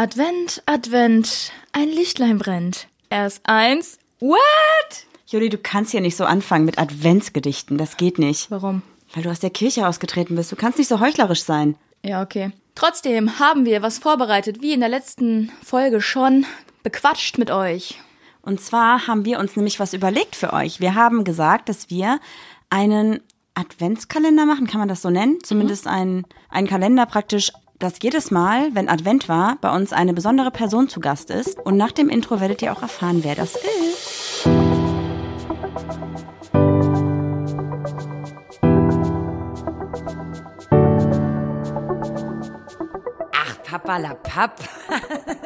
Advent, Advent, ein Lichtlein brennt. Erst eins. What? Juli, du kannst hier nicht so anfangen mit Adventsgedichten. Das geht nicht. Warum? Weil du aus der Kirche ausgetreten bist. Du kannst nicht so heuchlerisch sein. Ja, okay. Trotzdem haben wir was vorbereitet, wie in der letzten Folge schon, bequatscht mit euch. Und zwar haben wir uns nämlich was überlegt für euch. Wir haben gesagt, dass wir einen Adventskalender machen, kann man das so nennen? Zumindest einen, einen Kalender praktisch, dass jedes Mal, wenn Advent war, bei uns eine besondere Person zu Gast ist. Und nach dem Intro werdet ihr auch erfahren, wer das ist. Ach, Papalapap.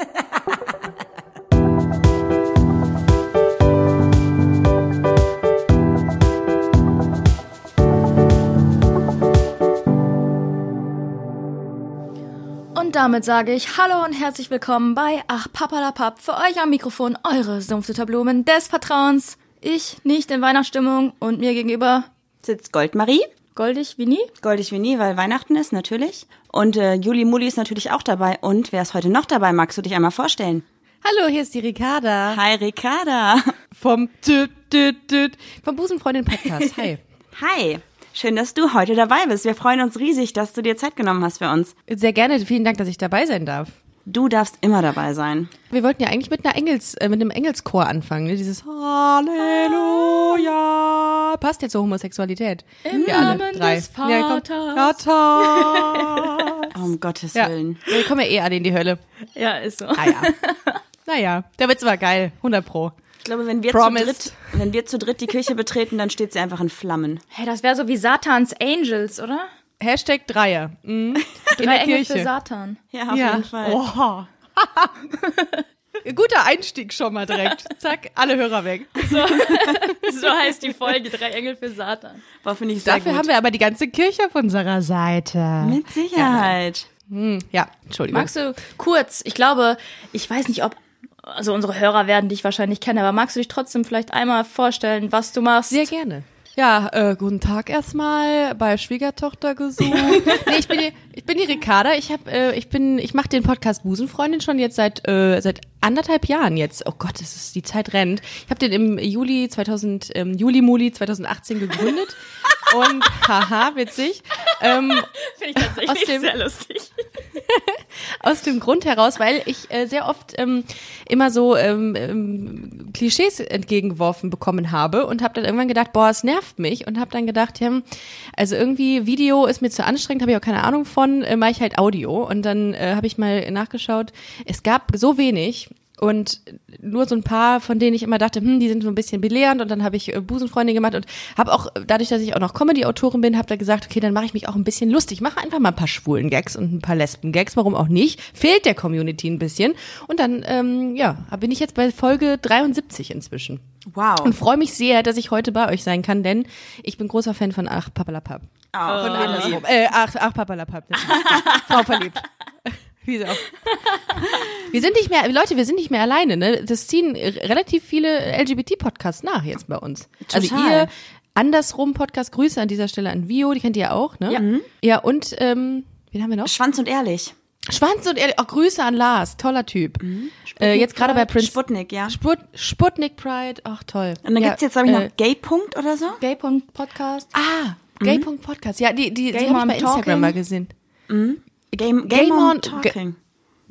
Und damit sage ich Hallo und herzlich willkommen bei Ach Papalapap. Für euch am Mikrofon eure Sumpfzitterblumen des Vertrauens. Ich nicht in Weihnachtsstimmung und mir gegenüber Sitzt Goldmarie. goldig wie nie. Goldig wie nie, weil Weihnachten ist, natürlich. Und äh, Juli Muli ist natürlich auch dabei. Und wer ist heute noch dabei? Magst du dich einmal vorstellen? Hallo, hier ist die Ricarda Hi, Ricarda. vom Düt, Düt, Düt, vom Busenfreundin Podcast. Hi. Hi. Schön, dass du heute dabei bist. Wir freuen uns riesig, dass du dir Zeit genommen hast für uns. Sehr gerne, vielen Dank, dass ich dabei sein darf. Du darfst immer dabei sein. Wir wollten ja eigentlich mit einer Engels, äh, mit einem Engelschor anfangen, ne? Dieses Halleluja. Passt jetzt zur Homosexualität. Im Wir alle Namen drei. des Ja. Vaters. Vater. Um Gottes ja. Willen. Wir kommen ja eh alle in die Hölle. Ja, ist so. Ah ja. naja, der Witz war geil. 100 pro. Ich glaube, wenn wir, zu dritt, wenn wir zu dritt die Kirche betreten, dann steht sie einfach in Flammen. Hey, das wäre so wie Satans Angels, oder? Hashtag Dreier. Mhm. In Drei der Engel für Kirche. Satan. Ja, auf ja. jeden Fall. Oha. Guter Einstieg schon mal direkt. Zack, alle Hörer weg. So heißt die Folge, Drei Engel für Satan. Boah, finde ich sehr Dafür gut. haben wir aber die ganze Kirche auf unserer Seite. Mit Sicherheit. Hm, ja, Entschuldigung. Magst du kurz, ich glaube, ich weiß nicht, ob, also unsere Hörer werden dich wahrscheinlich kennen, aber magst du dich trotzdem vielleicht einmal vorstellen, was du machst? Sehr gerne. Ja, äh, guten Tag erstmal bei Schwiegertochter gesucht. nee, ich bin die, ich bin die Ricarda. Ich hab, äh, ich bin, ich mache den Podcast Busenfreundin schon jetzt seit äh, seit anderthalb Jahren jetzt. Oh Gott, es ist die Zeit rennt. Ich habe den im Juli 2000, ähm, Juli Muli 2018 gegründet und haha, witzig. Ähm, Finde ich tatsächlich Aus dem- sehr lustig. Aus dem Grund heraus, weil ich äh, sehr oft ähm, immer so ähm, ähm, Klischees entgegengeworfen bekommen habe und habe dann irgendwann gedacht, boah, es nervt mich und habe dann gedacht, ja, also irgendwie Video ist mir zu anstrengend, habe ich auch keine Ahnung von, äh, mache ich halt Audio. Und dann äh, habe ich mal nachgeschaut, es gab so wenig und nur so ein paar, von denen ich immer dachte, hm, die sind so ein bisschen belehrend. Und dann habe ich äh, Busenfreundin gemacht. Und habe auch, dadurch, dass ich auch noch Comedy-Autorin bin, habe da gesagt, okay, dann mache ich mich auch ein bisschen lustig, mache einfach mal ein paar schwulen Gags und ein paar Lesben-Gags, warum auch nicht, fehlt der Community ein bisschen. Und dann, ähm, ja, bin ich jetzt bei Folge 73 inzwischen. Wow. und freue mich sehr, dass ich heute bei euch sein kann, denn ich bin großer Fan von Ach Papalapap. Oh, Und andersrum. Äh, ach, ach Papalapap. Frau verliebt. Wieso? Wir sind nicht mehr, Leute, wir sind nicht mehr alleine, ne? Das ziehen relativ viele LGBT-Podcasts nach jetzt bei uns. Also Total. ihr andersrum Podcast, Grüße an dieser Stelle an Vio, die kennt ihr ja auch, ne? Ja. Ja, und ähm, wen haben wir noch? Schwanz und ehrlich. Schwanz und ehrlich, auch Grüße an Lars, toller Typ. Äh, jetzt gerade bei Prince Sputnik, ja. Sput Sputnik Pride, ach toll. Und dann ja, gibt's jetzt, glaube ich, äh, noch Gay-Punkt oder so. Gay.podcast. Ah, Gay.podcast. Ja, die, die, die habe ich bei Instagram Talking. mal gesehen. Game, Gay Game Mom- on Talking.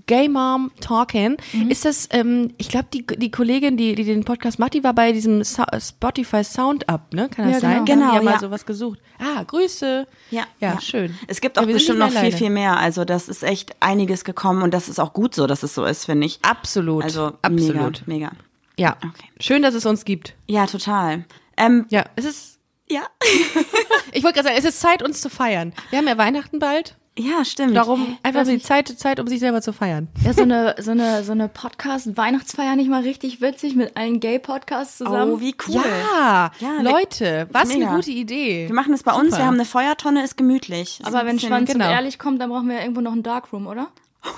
Gay Mom Talking. Mhm. Ist das, ähm, ich glaube, die, die Kollegin, die, die den Podcast macht, die war bei diesem Sa Spotify Sound Up, ne? Kann das Ja, sein? genau. Genau, ja mal ja. sowas gesucht. Ah, Grüße. Ja, Ja, schön. Es gibt Ja, auch sind bestimmt noch viel, alleine. viel mehr. Also das ist echt einiges gekommen und das ist auch gut so, dass es so ist, finde ich. Absolut. Also absolut. mega, mega. Ja. Okay. Schön, dass es uns gibt. Ja, total. Ähm, Ja, es ist, ja. ich wollte gerade sagen, es ist Zeit, uns zu feiern. Wir haben ja Weihnachten bald. Ja, stimmt. Darum einfach weiß die. Zeit, Zeit, um sich selber zu feiern. Ja, so eine, so eine, so eine Podcast-Weihnachtsfeier nicht mal richtig witzig mit allen Gay-Podcasts zusammen. Oh, wie cool. Ja, Ja, Leute, was mega. eine gute Idee. Wir machen das bei uns. Super. Wir haben eine Feuertonne, ist gemütlich. Aber ein wenn Schwanz genau. ehrlich kommt, dann brauchen wir irgendwo noch einen Darkroom, oder?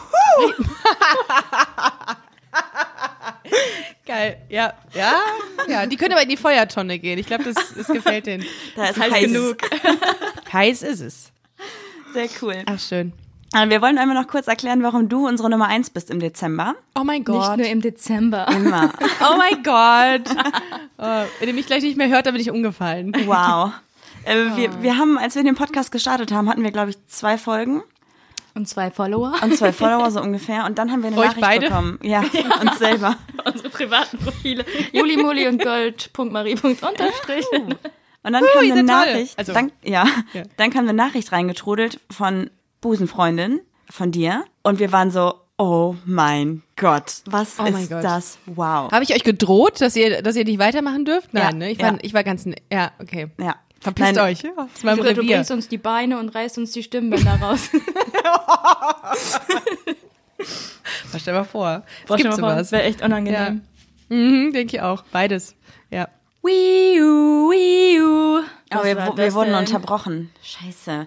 Geil, ja, ja, ja. Die können aber in die Feuertonne gehen. Ich glaube, das, das gefällt denen. da ist heiß heiß genug. Heiß ist es. Sehr cool. Ach, schön. Aber wir wollen einmal noch kurz erklären, warum du unsere Nummer eins bist im Dezember. Oh mein Nicht Gott. nur im Dezember. Immer. Oh mein Gott. Oh, wenn ihr mich gleich nicht mehr hört, dann bin ich umgefallen. Wow. Äh, wir, wir haben, als wir den Podcast gestartet haben, hatten wir, glaube ich, zwei Folgen Und zwei Follower. und zwei Follower so ungefähr. Und dann haben wir eine Euch Nachricht beide? bekommen. Ja, uns selber. Unsere privaten Profile. Julimuli und Gold.marie.unterstrich. Und dann Uh, kam eine. Nachricht. Also- dann, ja, Ja. dann kam eine Nachricht reingetrudelt von Busenfreundin von dir. Und wir waren so, oh mein Gott, was Oh mein ist Gott. das? Wow. Habe ich euch gedroht, dass ihr, dass ihr nicht weitermachen dürft? Nein, Ja, ne? Ich ja. war, ich war ganz, ja, okay. Ja. Verpisst Nein, euch. Ja, das ist mein Du, du bringst uns die Beine und reißt uns die Stimmbänder raus. Stell mal vor. Es Boah, stell gibt mal vor, sowas. Das wäre echt unangenehm. Mhm, denke ich auch. Beides. Ja. Wii U, Wii U. Aber wir, war wir wurden denn? unterbrochen. Scheiße.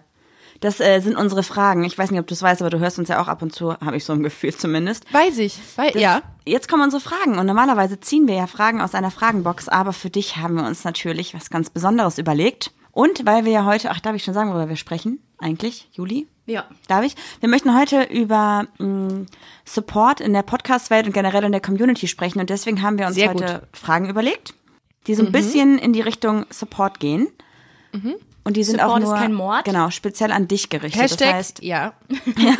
Das äh, sind unsere Fragen. Ich weiß nicht, ob du es weißt, aber du hörst uns ja auch ab und zu, habe ich so ein Gefühl zumindest. Weiß ich. Wei Das- ja. Jetzt kommen unsere Fragen und normalerweise ziehen wir ja Fragen aus einer Fragenbox, aber für dich haben wir uns natürlich was ganz Besonderes überlegt. Und weil wir ja heute, ach, darf ich schon sagen, worüber wir sprechen? Eigentlich, Juli? Ja. Darf ich? Wir möchten heute über mh, Support in der Podcast-Welt und generell in der Community sprechen und deswegen haben wir uns Sehr heute Fragen überlegt, die so ein bisschen in die Richtung Support gehen. Und die sind Support auch ist nur kein Mord? genau speziell an dich gerichtet. Hashtag, Das heißt, ja.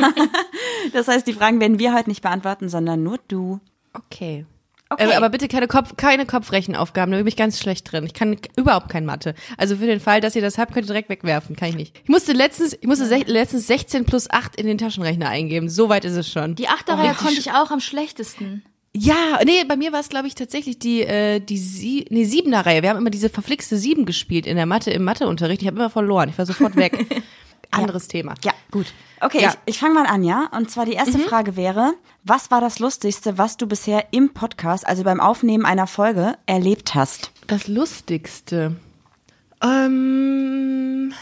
das heißt, die Fragen werden wir heute nicht beantworten, sondern nur du. Okay. Okay. Äh, aber bitte keine, Kopf, keine Kopfrechenaufgaben, da bin ich ganz schlecht drin. Ich kann überhaupt kein Mathe. Also für den Fall, dass ihr das habt, könnt ihr direkt wegwerfen. Kann ich nicht. Ich musste letztens, ich musste sech, letztens 16 plus 8 in den Taschenrechner eingeben. So weit ist es schon. Die Achterreihe konnte ich auch am schlechtesten. Ja, nee, bei mir war es, glaube ich, tatsächlich die, äh, die Sie nee, siebener Reihe. Wir haben immer diese verflixte Sieben gespielt in der Mathe, im Matheunterricht. Ich habe immer verloren. Ich war sofort weg. Anderes Thema. Ja, Gut. Okay, Ja. ich, ich fange mal an, ja. Und zwar die erste Frage wäre, was war das Lustigste, was du bisher im Podcast, also beim Aufnehmen einer Folge, erlebt hast? Das Lustigste. Ähm,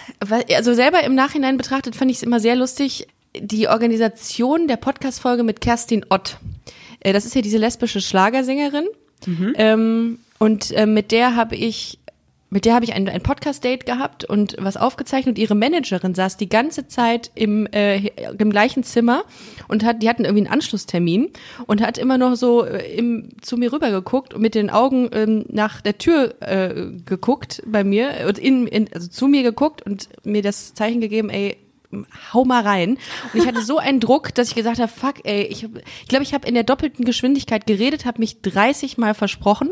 also selber im Nachhinein betrachtet fand ich es immer sehr lustig, die Organisation der Podcast-Folge mit Kerstin Ott. Äh, Das ist ja diese lesbische Schlagersängerin. Ähm, und äh, mit der habe ich mit der habe ich ein, ein Podcast-Date gehabt und was aufgezeichnet. Und ihre Managerin saß die ganze Zeit im, äh, im gleichen Zimmer und hat, die hatten irgendwie einen Anschlusstermin und hat immer noch so äh, im, zu mir rüber geguckt und mit den Augen ähm, nach der Tür äh, geguckt bei mir und in, in, also zu mir geguckt und mir das Zeichen gegeben, ey, hau mal rein. Und ich hatte so einen Druck, dass ich gesagt habe, fuck, ey, ich glaube, ich, glaub, ich habe in der doppelten Geschwindigkeit geredet, habe mich 30 Mal versprochen.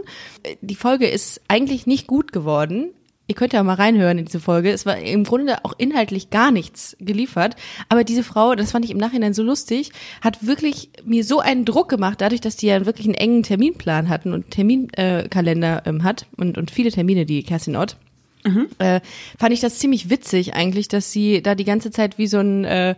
Die Folge ist eigentlich nicht gut geworden. Ihr könnt ja mal reinhören in diese Folge. Es war im Grunde auch inhaltlich gar nichts geliefert. Aber diese Frau, das fand ich im Nachhinein so lustig, hat wirklich mir so einen Druck gemacht, dadurch, dass die ja wirklich einen engen Terminplan hatten und Terminkalender äh, ähm, hat und, und viele Termine, die Kerstin Ott äh, fand ich das ziemlich witzig eigentlich, dass sie da die ganze Zeit wie so ein, äh,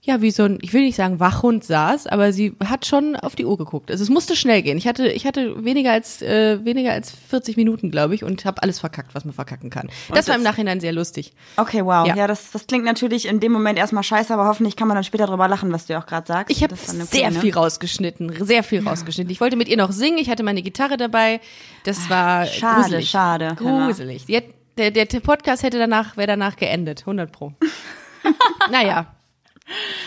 ja, wie so ein, ich will nicht sagen Wachhund saß, aber sie hat schon auf die Uhr geguckt. Also es musste schnell gehen. Ich hatte, ich hatte weniger als, äh, weniger als 40 Minuten, glaube ich, und habe alles verkackt, was man verkacken kann. das war im das- Nachhinein sehr lustig. Okay, wow. Ja, Ja. das, das klingt natürlich in dem Moment erstmal scheiße, aber hoffentlich kann man dann später drüber lachen, was du auch gerade sagst. Ich habe Das sehr viel rausgeschnitten, sehr viel rausgeschnitten. Ich wollte mit ihr noch singen, ich hatte meine Gitarre dabei. Das war Ah, schade, gruselig. schade. Gruselig. Die hat, der, der Podcast hätte danach, wäre danach geendet, 100 pro. naja.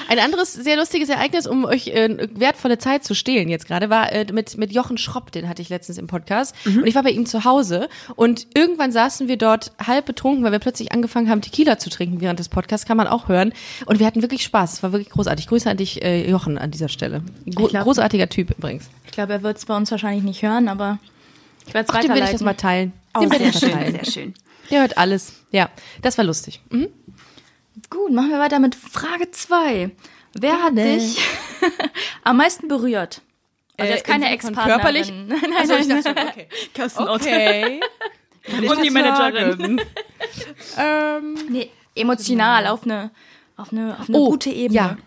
Ein anderes sehr lustiges Ereignis, um euch äh, wertvolle Zeit zu stehlen jetzt gerade, war äh, mit, mit Jochen Schropp, den hatte ich letztens im Podcast. Und ich war bei ihm zu Hause und irgendwann saßen wir dort halb betrunken, weil wir plötzlich angefangen haben, Tequila zu trinken während des Podcasts, kann man auch hören. Und wir hatten wirklich Spaß. Es war wirklich großartig. Grüße an dich, äh, Jochen, an dieser Stelle. Gro glaub- großartiger Typ übrigens. Ich glaube, er wird es bei uns wahrscheinlich nicht hören, aber ich werde es Ach, dem werde ich weiterleiten. das mal teilen. Oh, Dem werde sehr schön, teilen. sehr schön. Der hört alles. Ja, das war lustig. Mhm. Gut, machen wir weiter mit Frage 2. Wer hat dich am meisten berührt? Also Äh, jetzt keine Ex-Partnerin. körperlich? Nein, nein, Also ich nein. dachte schon, okay. Kerstin Ott. Okay. Und die Managerin. ähm, Nee, emotional auf eine, auf eine, auf eine oh, gute Ebene. Ja.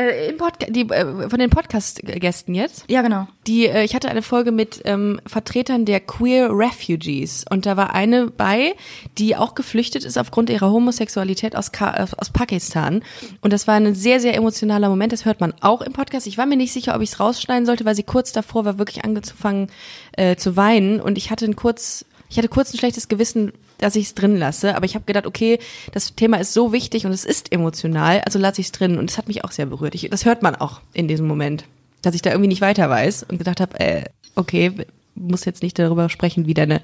Äh, die, äh, von den Podcast-Gästen jetzt. Ja, genau. Die, äh, ich hatte eine Folge mit ähm, Vertretern der Queer Refugees und da war eine bei, die auch geflüchtet ist aufgrund ihrer Homosexualität aus, Ka aus Pakistan. Und das war ein sehr, sehr emotionaler Moment. Das hört man auch im Podcast. Ich war mir nicht sicher, ob ich es rausschneiden sollte, weil sie kurz davor war, wirklich angefangen äh, zu weinen. Und ich hatte ein kurz, ich hatte kurz ein schlechtes Gewissen, dass ich es drin lasse. Aber ich habe gedacht, okay, das Thema ist so wichtig und es ist emotional, also lasse ich es drin. Und es hat mich auch sehr berührt. Ich, das hört man auch in diesem Moment, dass ich da irgendwie nicht weiter weiß und gedacht habe, äh, okay, muss jetzt nicht darüber sprechen, wie deine,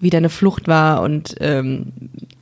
wie deine Flucht war und ähm,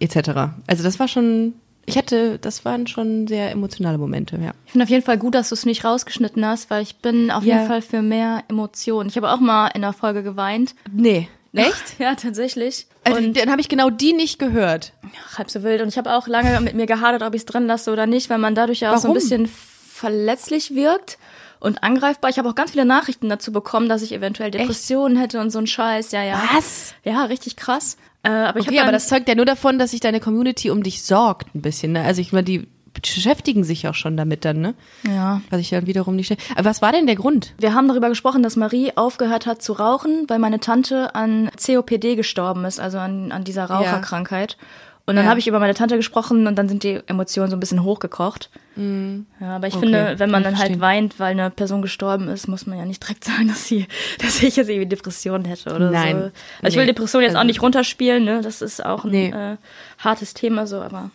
etc. Also das war schon, ich hatte, das waren schon sehr emotionale Momente, ja. Ich finde auf jeden Fall gut, dass du es nicht rausgeschnitten hast, weil ich bin auf Ja. jeden Fall für mehr Emotionen. Ich habe auch mal in der Folge geweint. Nee. Echt? Ja, tatsächlich. Also, Und dann habe ich genau die nicht gehört. ach, halb so wild. Und ich habe auch lange mit mir gehadert, ob ich es drin lasse oder nicht, weil man dadurch ja auch so ein Warum? bisschen verletzlich wirkt und angreifbar. Ich habe auch ganz viele Nachrichten dazu bekommen, dass ich eventuell Depressionen hätte und so ein Scheiß. Ja, ja. Was? Ja, richtig krass. Äh, aber ich Okay, aber das zeugt ja nur davon, dass sich deine Community um dich sorgt, ein bisschen. Ne? Also ich meine, die beschäftigen sich auch schon damit dann, ne? ja. Was ich dann wiederum nicht. Aber was war denn der Grund? Wir haben darüber gesprochen, dass Marie aufgehört hat zu rauchen, weil meine Tante an COPD gestorben ist, also an, an dieser Raucherkrankheit. Und dann Ja. habe ich über meine Tante gesprochen und dann sind die Emotionen so ein bisschen hochgekocht. Ja, aber ich Mhm. Okay, finde, wenn man kann dann halt weint, weil eine Person gestorben ist, muss man ja nicht direkt sagen, dass sie, dass ich jetzt irgendwie Depressionen hätte oder Nein. so. Also ich will Nee. Depressionen jetzt auch Also- nicht runterspielen, ne? Das ist auch ein Nee. äh, hartes Thema so, aber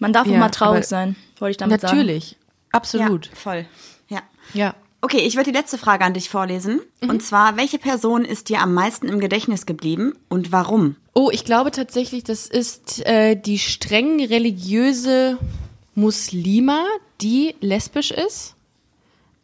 man darf auch Ja, mal traurig sein, wollte ich damit sagen. Natürlich. Absolut. Ja, voll. Ja. Ja. Okay, ich würde die letzte Frage an dich vorlesen. Und zwar, welche Person ist dir am meisten im Gedächtnis geblieben und warum? Oh, ich glaube tatsächlich, das ist äh, die streng religiöse Muslima, die lesbisch ist,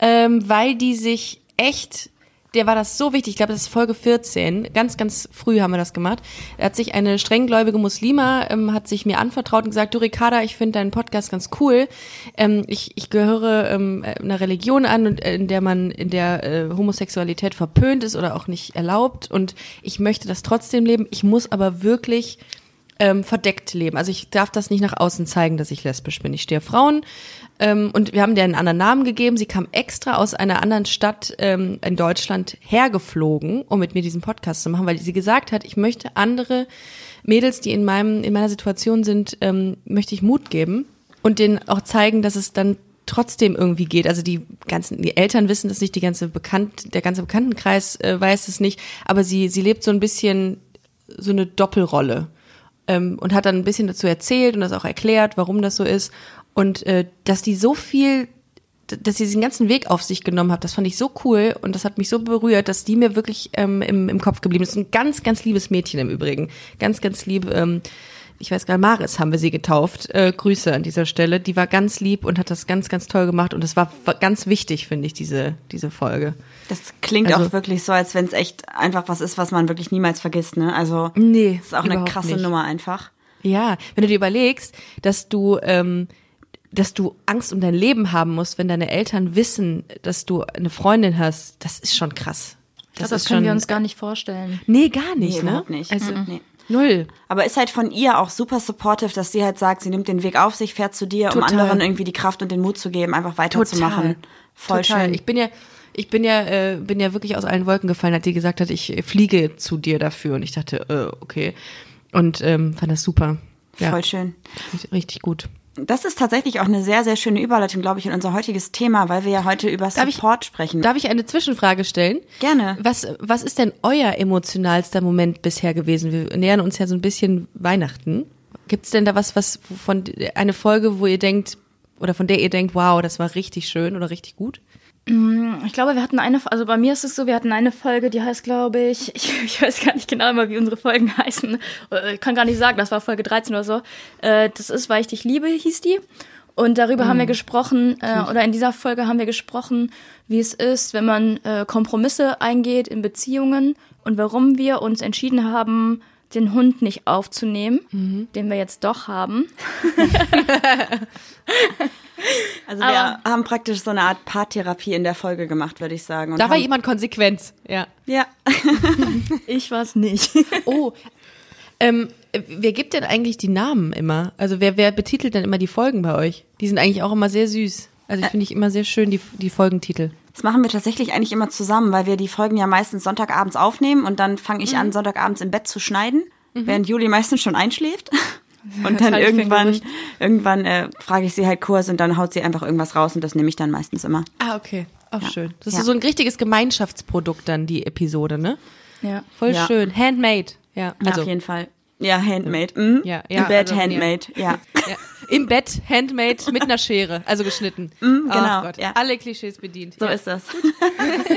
ähm, weil die sich echt, der war das so wichtig, ich glaube, das ist Folge 14, ganz, ganz früh haben wir das gemacht. Er hat sich eine strenggläubige Muslima, ähm, hat sich mir anvertraut und gesagt, du Ricarda, ich finde deinen Podcast ganz cool. Ähm, ich, ich gehöre ähm, einer Religion an, äh, in der man, in der äh, Homosexualität verpönt ist oder auch nicht erlaubt und ich möchte das trotzdem leben. Ich muss aber wirklich ähm, verdeckt leben. Also ich darf das nicht nach außen zeigen, dass ich lesbisch bin. Ich stehe Frauen ähm, und wir haben der einen anderen Namen gegeben. Sie kam extra aus einer anderen Stadt ähm, in Deutschland hergeflogen, um mit mir diesen Podcast zu machen, weil sie gesagt hat, ich möchte andere Mädels, die in meinem in meiner Situation sind, ähm, möchte ich Mut geben und denen auch zeigen, dass es dann trotzdem irgendwie geht. Also die ganzen, die Eltern wissen das nicht, die ganze Bekannt, der ganze Bekanntenkreis äh, weiß es nicht, aber sie sie lebt so ein bisschen so eine Doppelrolle ähm, und hat dann ein bisschen dazu erzählt und das auch erklärt, warum das so ist und äh, dass die so viel, dass sie diesen ganzen Weg auf sich genommen hat, das fand ich so cool und das hat mich so berührt, dass die mir wirklich ähm, im, im Kopf geblieben ist. Ein ganz, ganz liebes Mädchen im Übrigen, ganz, ganz lieb. Ähm, ich weiß gar nicht, Maris haben wir sie getauft. Äh, Grüße an dieser Stelle. Die war ganz lieb und hat das ganz, ganz toll gemacht und das war war ganz wichtig, finde ich, diese diese Folge. Das klingt Also- auch wirklich so, als wenn es echt einfach was ist, was man wirklich niemals vergisst, ne? Also, Nee, das ist auch eine krasse nicht. Nummer einfach. Ja, wenn du dir überlegst, dass du, ähm, dass du Angst um dein Leben haben musst, wenn deine Eltern wissen, dass du eine Freundin hast, das ist schon krass. Ich glaub, das können wir uns gar nicht vorstellen. Nee, gar nicht, Nee, ne? überhaupt nicht. Also, Nee. Null. Aber ist halt von ihr auch super supportive, dass sie halt sagt, sie nimmt den Weg auf sich, fährt zu dir, um Total. anderen irgendwie die Kraft und den Mut zu geben, einfach weiterzumachen. Voll Total. schön. Ich bin ja, ich bin ja, äh, bin ja wirklich aus allen Wolken gefallen, als die gesagt hat, ich fliege zu dir dafür. Und ich dachte, äh, okay. Und ähm, fand das super. Ja, Voll schön. richtig, richtig gut. Das ist tatsächlich auch eine sehr, sehr schöne Überleitung, glaube ich, in unser heutiges Thema, weil wir ja heute über Darf ich- Support sprechen. Darf ich eine Zwischenfrage stellen? Gerne. Was, was ist denn euer emotionalster Moment bisher gewesen? Wir nähern uns ja so ein bisschen Weihnachten. Gibt es denn da was, was von eine Folge, wo ihr denkt, oder von der ihr denkt, wow, das war richtig schön oder richtig gut? Ich glaube, wir hatten eine, also bei mir ist es so, wir hatten eine Folge, die heißt, glaube ich, ich, ich weiß gar nicht genau immer, wie unsere Folgen heißen. Äh, Ich kann gar nicht sagen, das war Folge 13 oder so. Äh, Das ist, weil ich dich liebe, hieß die. Und darüber haben wir gesprochen, äh, oder in dieser Folge haben wir gesprochen, wie es ist, wenn man äh, Kompromisse eingeht in Beziehungen und warum wir uns entschieden haben, den Hund nicht aufzunehmen, den wir jetzt doch haben. Also wir haben praktisch so eine Art Paartherapie in der Folge gemacht, würde ich sagen. Und Da war jemand konsequent, ja. Ja. Ich war's nicht. Oh, ähm, wer gibt denn eigentlich die Namen immer? Also wer, wer betitelt denn immer die Folgen bei euch? Die sind eigentlich auch immer sehr süß. Also finde ich immer sehr schön, die, die Folgentitel. Das machen wir tatsächlich eigentlich immer zusammen, weil wir die Folgen ja meistens Sonntagabends aufnehmen und dann fange ich Mhm. an, Sonntagabends im Bett zu schneiden, während Juli meistens schon einschläft. Und dann irgendwann, irgendwann äh, frage ich sie halt Kurs und dann haut sie einfach irgendwas raus und das nehme ich dann meistens immer. Ah, okay. Auch schön. Das Ja. ist so ein richtiges Gemeinschaftsprodukt dann, die Episode, ne? Ja. Voll Ja. schön. Handmade. Ja, Ja, also auf jeden Fall. Ja, handmade. Mhm. Ja, ja, Bett also, ja. handmade, ja. Ja. Im Bett, handmade, mit einer Schere, also geschnitten. genau, Ach Gott, ja. alle Klischees bedient. So ja. ist das.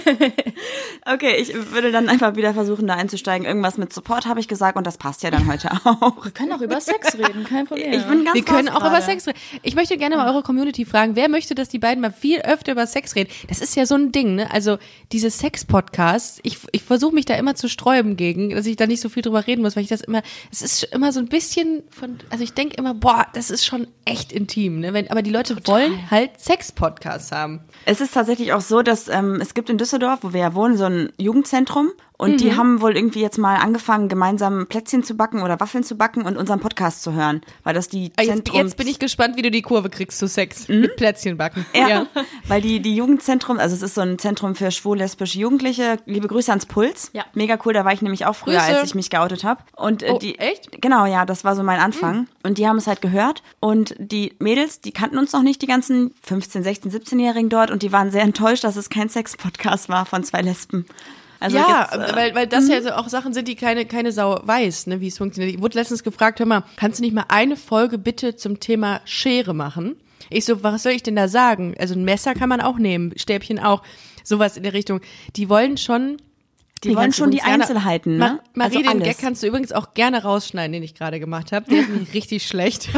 okay, ich würde dann einfach wieder versuchen, da einzusteigen. Irgendwas mit Support habe ich gesagt und das passt ja dann heute auch. Wir können auch über Sex reden, kein Problem. Ich bin ganz Wir können auch über gerade. Sex reden. Ich möchte gerne mal eure Community fragen, wer möchte, dass die beiden mal viel öfter über Sex reden? Das ist ja so ein Ding, ne? Also diese Sex-Podcasts, ich, ich versuche mich da immer zu sträuben gegen, dass ich da nicht so viel drüber reden muss, weil ich das immer, es ist immer so ein bisschen von, also ich denke immer, boah, das ist schon echt intim, ne? Wenn, aber die Leute wollen halt Sex-Podcasts haben. Es ist tatsächlich auch so, dass ähm, es gibt in Düsseldorf, wo wir ja wohnen, so ein Jugendzentrum. Und die haben wohl irgendwie jetzt mal angefangen, gemeinsam Plätzchen zu backen oder Waffeln zu backen und unseren Podcast zu hören. Weil das die Ah, Jetzt, Zentrums... jetzt bin ich gespannt, wie du die Kurve kriegst zu Sex mit Plätzchen backen. Ja, weil die, die Jugendzentrum, also es ist so ein Zentrum für schwul-lesbische Jugendliche. Liebe Grüße ans Puls. Ja. Mega cool, da war ich nämlich auch früher, Grüße. als ich mich geoutet habe. Und äh, Oh, die echt? Genau, ja, das war so mein Anfang. Und die haben es halt gehört. Und die Mädels, die kannten uns noch nicht, die ganzen 15, 16, 17-Jährigen dort. Und die waren sehr enttäuscht, dass es kein Sex-Podcast war von zwei Lesben. Also ja, jetzt, äh, weil, weil das ja so auch Sachen sind, die keine, keine Sau weiß, ne, wie es funktioniert. Ich wurde letztens gefragt, hör mal, kannst du nicht mal eine Folge bitte zum Thema Schere machen? Ich so, was soll ich denn da sagen? Also ein Messer kann man auch nehmen, Stäbchen auch, sowas in der Richtung. Die wollen schon. Die wollen kannst du schon die gerne- Einzelheiten, Ma ne? Marie, Also den alles. Gag kannst du übrigens auch gerne rausschneiden, den ich gerade gemacht habe. Der ist nämlich richtig schlecht.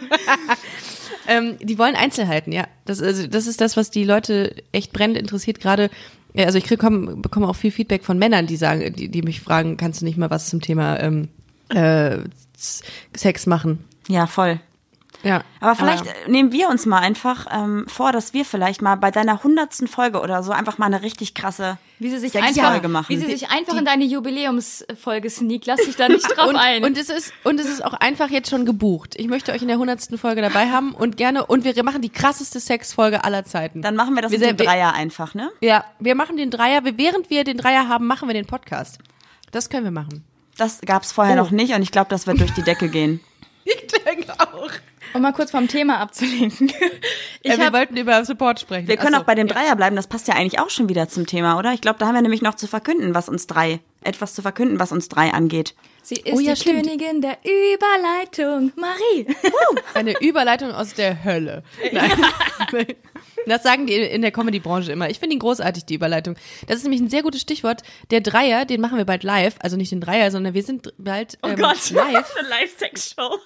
ähm, die wollen Einzelheiten, ja. Das, also, das ist das, was die Leute echt brennend interessiert. Gerade, ja, also ich krieg, komm, bekomme auch viel Feedback von Männern, die sagen, die, die mich fragen, kannst du nicht mal was zum Thema ähm, äh, Sex machen? ja, voll. Ja. Aber vielleicht äh, nehmen wir uns mal einfach ähm, vor, dass wir vielleicht mal bei deiner hundertsten Folge oder so einfach mal eine richtig krasse Wie sie sich Sexfolge einfach, machen. wie sie sich einfach in deine Jubiläumsfolge sneakt, lass dich da nicht drauf und, ein. und es ist und es ist auch einfach jetzt schon gebucht. Ich möchte euch in der hundertsten Folge dabei haben und gerne und wir machen die krasseste Sexfolge aller Zeiten. Dann machen wir das Wir mit dem Dreier einfach, ne? Ja, wir machen den Dreier. Wir- Während wir den Dreier haben, machen wir den Podcast. Das können wir machen. Das gab's vorher Oh. noch nicht und ich glaube, das wird durch die Decke gehen. Ich denke auch. Um mal kurz vom Thema abzulenken. Ich Äh, wir hab, wollten über Support sprechen. Wir können Ach so. auch bei dem Dreier bleiben, das passt ja eigentlich auch schon wieder zum Thema, oder? Ich glaube, da haben wir nämlich noch zu verkünden, was uns drei, etwas zu verkünden, was uns drei angeht. sie ist Oh ja, die stimmt. Königin der Überleitung, Marie. Eine Überleitung aus der Hölle. Nein. Das sagen die in der Comedy-Branche immer. Ich finde ihn großartig, die Überleitung. Das ist nämlich ein sehr gutes Stichwort. Der Dreier, den machen wir bald live. Also nicht den Dreier, sondern wir sind bald ähm, live eine Live-Sex-Show.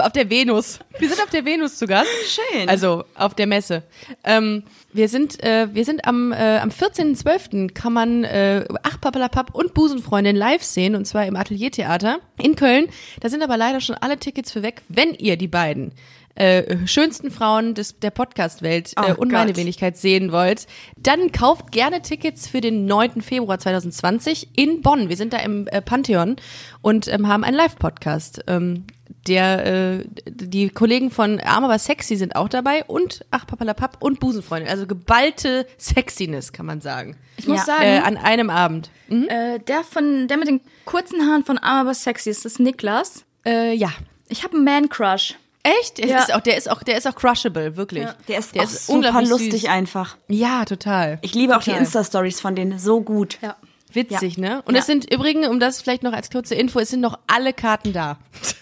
Auf der Venus. Wir sind auf der Venus zu Gast. Schön. Also auf der Messe. Ähm, wir sind, äh, wir sind am, äh, am 14.12. kann man äh, Ach Papalapap und Busenfreundin live sehen und zwar im Ateliertheater in Köln. Da sind aber leider schon alle Tickets für weg. Wenn ihr die beiden äh, schönsten Frauen des, der Podcast-Welt äh, Oh und meine Gott. Wenigkeit sehen wollt, dann kauft gerne Tickets für den 9. Februar 2020 in Bonn. Wir sind da im äh, Pantheon und ähm, haben einen Live-Podcast. Ähm, der, äh, die Kollegen von Arm aber sexy sind auch dabei und Ach Papalapap und Busenfreundin. Also geballte Sexiness, kann man sagen. Ich muss Ja. sagen, Äh, an einem Abend. äh, der von, der mit den kurzen Haaren von Arm aber sexy ist das Niklas. Äh, ja. Ich habe einen Man-Crush. Echt? Ja. Ist auch, der ist auch, der ist auch crushable, wirklich. Ja. Der ist, auch super unglaublich lustig süß. einfach. Ja, total. Ich liebe auch die Total. Insta-Stories von denen so gut. Ja. Witzig, ne? Und Ja. es sind übrigens, um das vielleicht noch als kurze Info, es sind noch alle Karten da.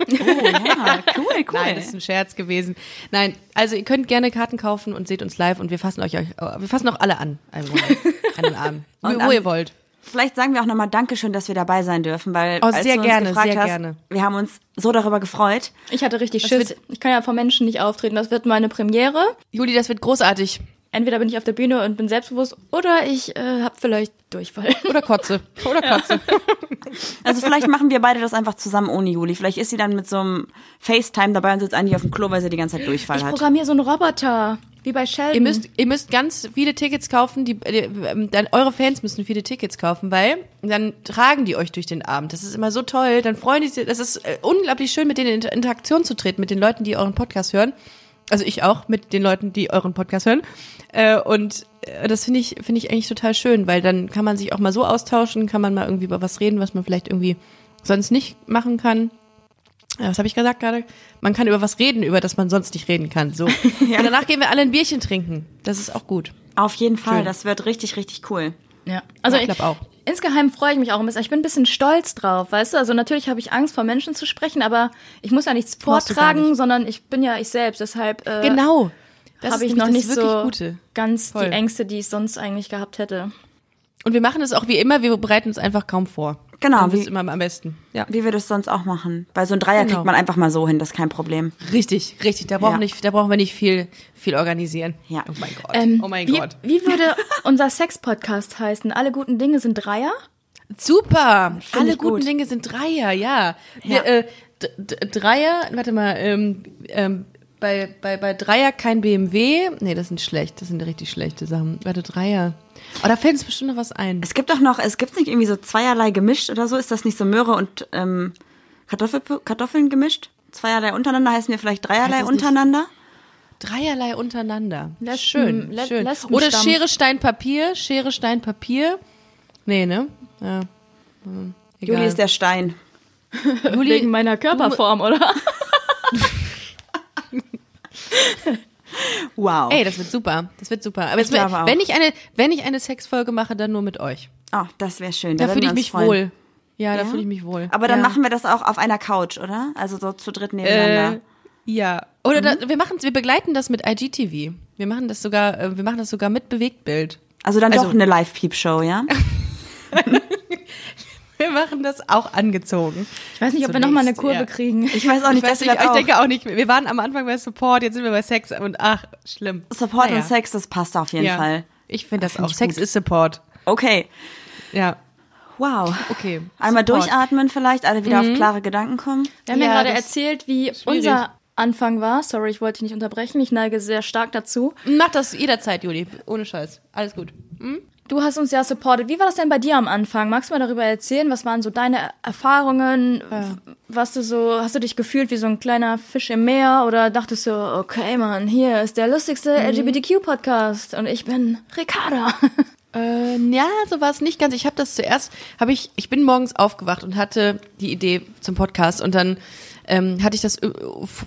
Oh ja, cool, cool. Nein, das ist ein Scherz gewesen. Nein, also ihr könnt gerne Karten kaufen und seht uns live und wir fassen euch, euch wir fassen auch alle an, einen Monat, einen Abend, wo, Und wo ihr wollt. Vielleicht sagen wir auch nochmal Dankeschön, dass wir dabei sein dürfen, weil Oh, als sehr gerne, gefragt sehr hast, gerne. wir haben uns so darüber gefreut. Ich hatte richtig Schiss. wird- Ich kann ja vor Menschen nicht auftreten. Das wird meine Premiere. Juli, das wird großartig. Entweder bin ich auf der Bühne und bin selbstbewusst oder ich äh, habe vielleicht Durchfall. Oder Kotze. Oder Kotze. Also vielleicht machen wir beide das einfach zusammen ohne Juli. Vielleicht ist sie dann mit so einem FaceTime dabei und sitzt eigentlich auf dem Klo, weil sie die ganze Zeit Durchfall Ich hat. programmiere so einen Roboter, wie bei Sheldon. ihr, müsst, ihr müsst ganz viele Tickets kaufen, die, die, ähm, dann eure Fans müssen viele Tickets kaufen, weil dann tragen die euch durch den Abend. Das ist immer so toll. Dann freuen die sich, das ist äh, unglaublich schön, mit denen in Inter- Interaktion zu treten, mit den Leuten, die euren Podcast hören. Also ich auch, mit den Leuten, die euren Podcast hören. Äh, und äh, das finde ich, finde ich eigentlich total schön, weil dann kann man sich auch mal so austauschen, kann man mal irgendwie über was reden, was man vielleicht irgendwie sonst nicht machen kann. Ja, was habe ich gesagt gerade? Man kann über was reden, über das man sonst nicht reden kann. So. Und danach gehen wir alle ein Bierchen trinken. Das ist auch gut. Auf jeden Fall, Schön. das wird richtig, richtig cool. ja. Also ich glaube auch. Insgeheim freue ich mich auch ein bisschen. Ich bin ein bisschen stolz drauf, weißt du? Also natürlich habe ich Angst, vor Menschen zu sprechen, aber ich muss ja nichts vortragen, nicht. sondern ich bin ja ich selbst. Deshalb äh, Genau. Habe ich noch nicht so Gute. ganz Voll. die Ängste, die ich sonst eigentlich gehabt hätte. Und wir machen es auch wie immer, wir bereiten uns einfach kaum vor. Genau, Das wie- ist immer am besten. Ja. Wie wir das sonst auch machen. Weil so ein Dreier Genau. kriegt man einfach mal so hin, das ist kein Problem. Richtig, richtig. Da brauchen, Ja. nicht, da brauchen wir nicht viel, viel organisieren. Ja. Oh mein Gott. Ähm, oh mein wie, Gott. Wie würde unser Sex-Podcast heißen? Alle guten Dinge sind Dreier? Super. Alle ich guten gut. Dinge sind Dreier, ja. Wir, Ja. äh, D D Dreier, warte mal, ähm, ähm, bei, bei, bei Dreier kein BMW. Nee, das sind schlecht. Das sind richtig schlechte Sachen. Warte, Dreier. Oh, da fällt uns bestimmt noch was ein. Es gibt doch noch, es gibt nicht irgendwie so zweierlei gemischt oder so. Ist das nicht so Möhre und ähm, Kartoffel, Kartoffeln gemischt? Zweierlei untereinander heißen wir vielleicht dreierlei das nicht- untereinander? Dreierlei untereinander. Lesben- schön, Le- schön. Lesbenstamm. Oder Schere, Stein, Papier. Schere, Stein, Papier. Nee, ne? Ja. Hm. Juli ist der Stein. Juli, Wegen meiner Körperform, oder? Wow. Ey, das wird super. Das wird super. Aber Ich auch. wenn ich eine, wenn ich eine Sexfolge mache, dann nur mit euch. Oh, das wäre schön. Da, würden fühle ich mich freuen. wohl. Ja, da Ja? fühle ich mich wohl. Aber dann ja. machen wir das auch auf einer Couch, oder? Also so zu dritt nebeneinander. Äh, ja. Oder Mhm. da, wir machen wir begleiten das mit IGTV. Wir machen das sogar, äh, wir machen das sogar mit Bewegtbild. also dann also- doch eine Live-Peep-Show, ja? Wir machen das auch angezogen. Ich weiß nicht, ob wir noch mal eine Kurve ja. kriegen. Ich weiß auch nicht, Ich, weiß das nicht, ich auch. denke auch nicht. Wir waren am Anfang bei Support, jetzt sind wir bei Sex und ach, schlimm. Support Naja. und Sex, das passt auf jeden Ja. Fall. Ich finde das Find auch. ich Sex gut. ist Support. Okay. Ja, Wow. okay. Einmal Support. durchatmen vielleicht, alle wieder auf klare Gedanken kommen. Wir haben ja, Ja, gerade das erzählt, wie schwierig. unser Anfang war. Sorry, ich wollte dich nicht unterbrechen. Ich neige sehr stark dazu. Mach das jederzeit, Juli. Ohne Scheiß. Alles gut. Du hast uns ja supported. Wie war das denn bei dir am Anfang? Magst du mal darüber erzählen? Was waren so deine Erfahrungen? Was du so, hast du dich gefühlt wie so ein kleiner Fisch im Meer oder dachtest du, okay, Mann, hier ist der lustigste LGBTQ-Podcast und ich bin Ricarda. Äh, ja, so war es nicht ganz. Ich habe das zuerst, habe ich, ich bin morgens aufgewacht und hatte die Idee zum Podcast und dann ähm, hatte ich das äh,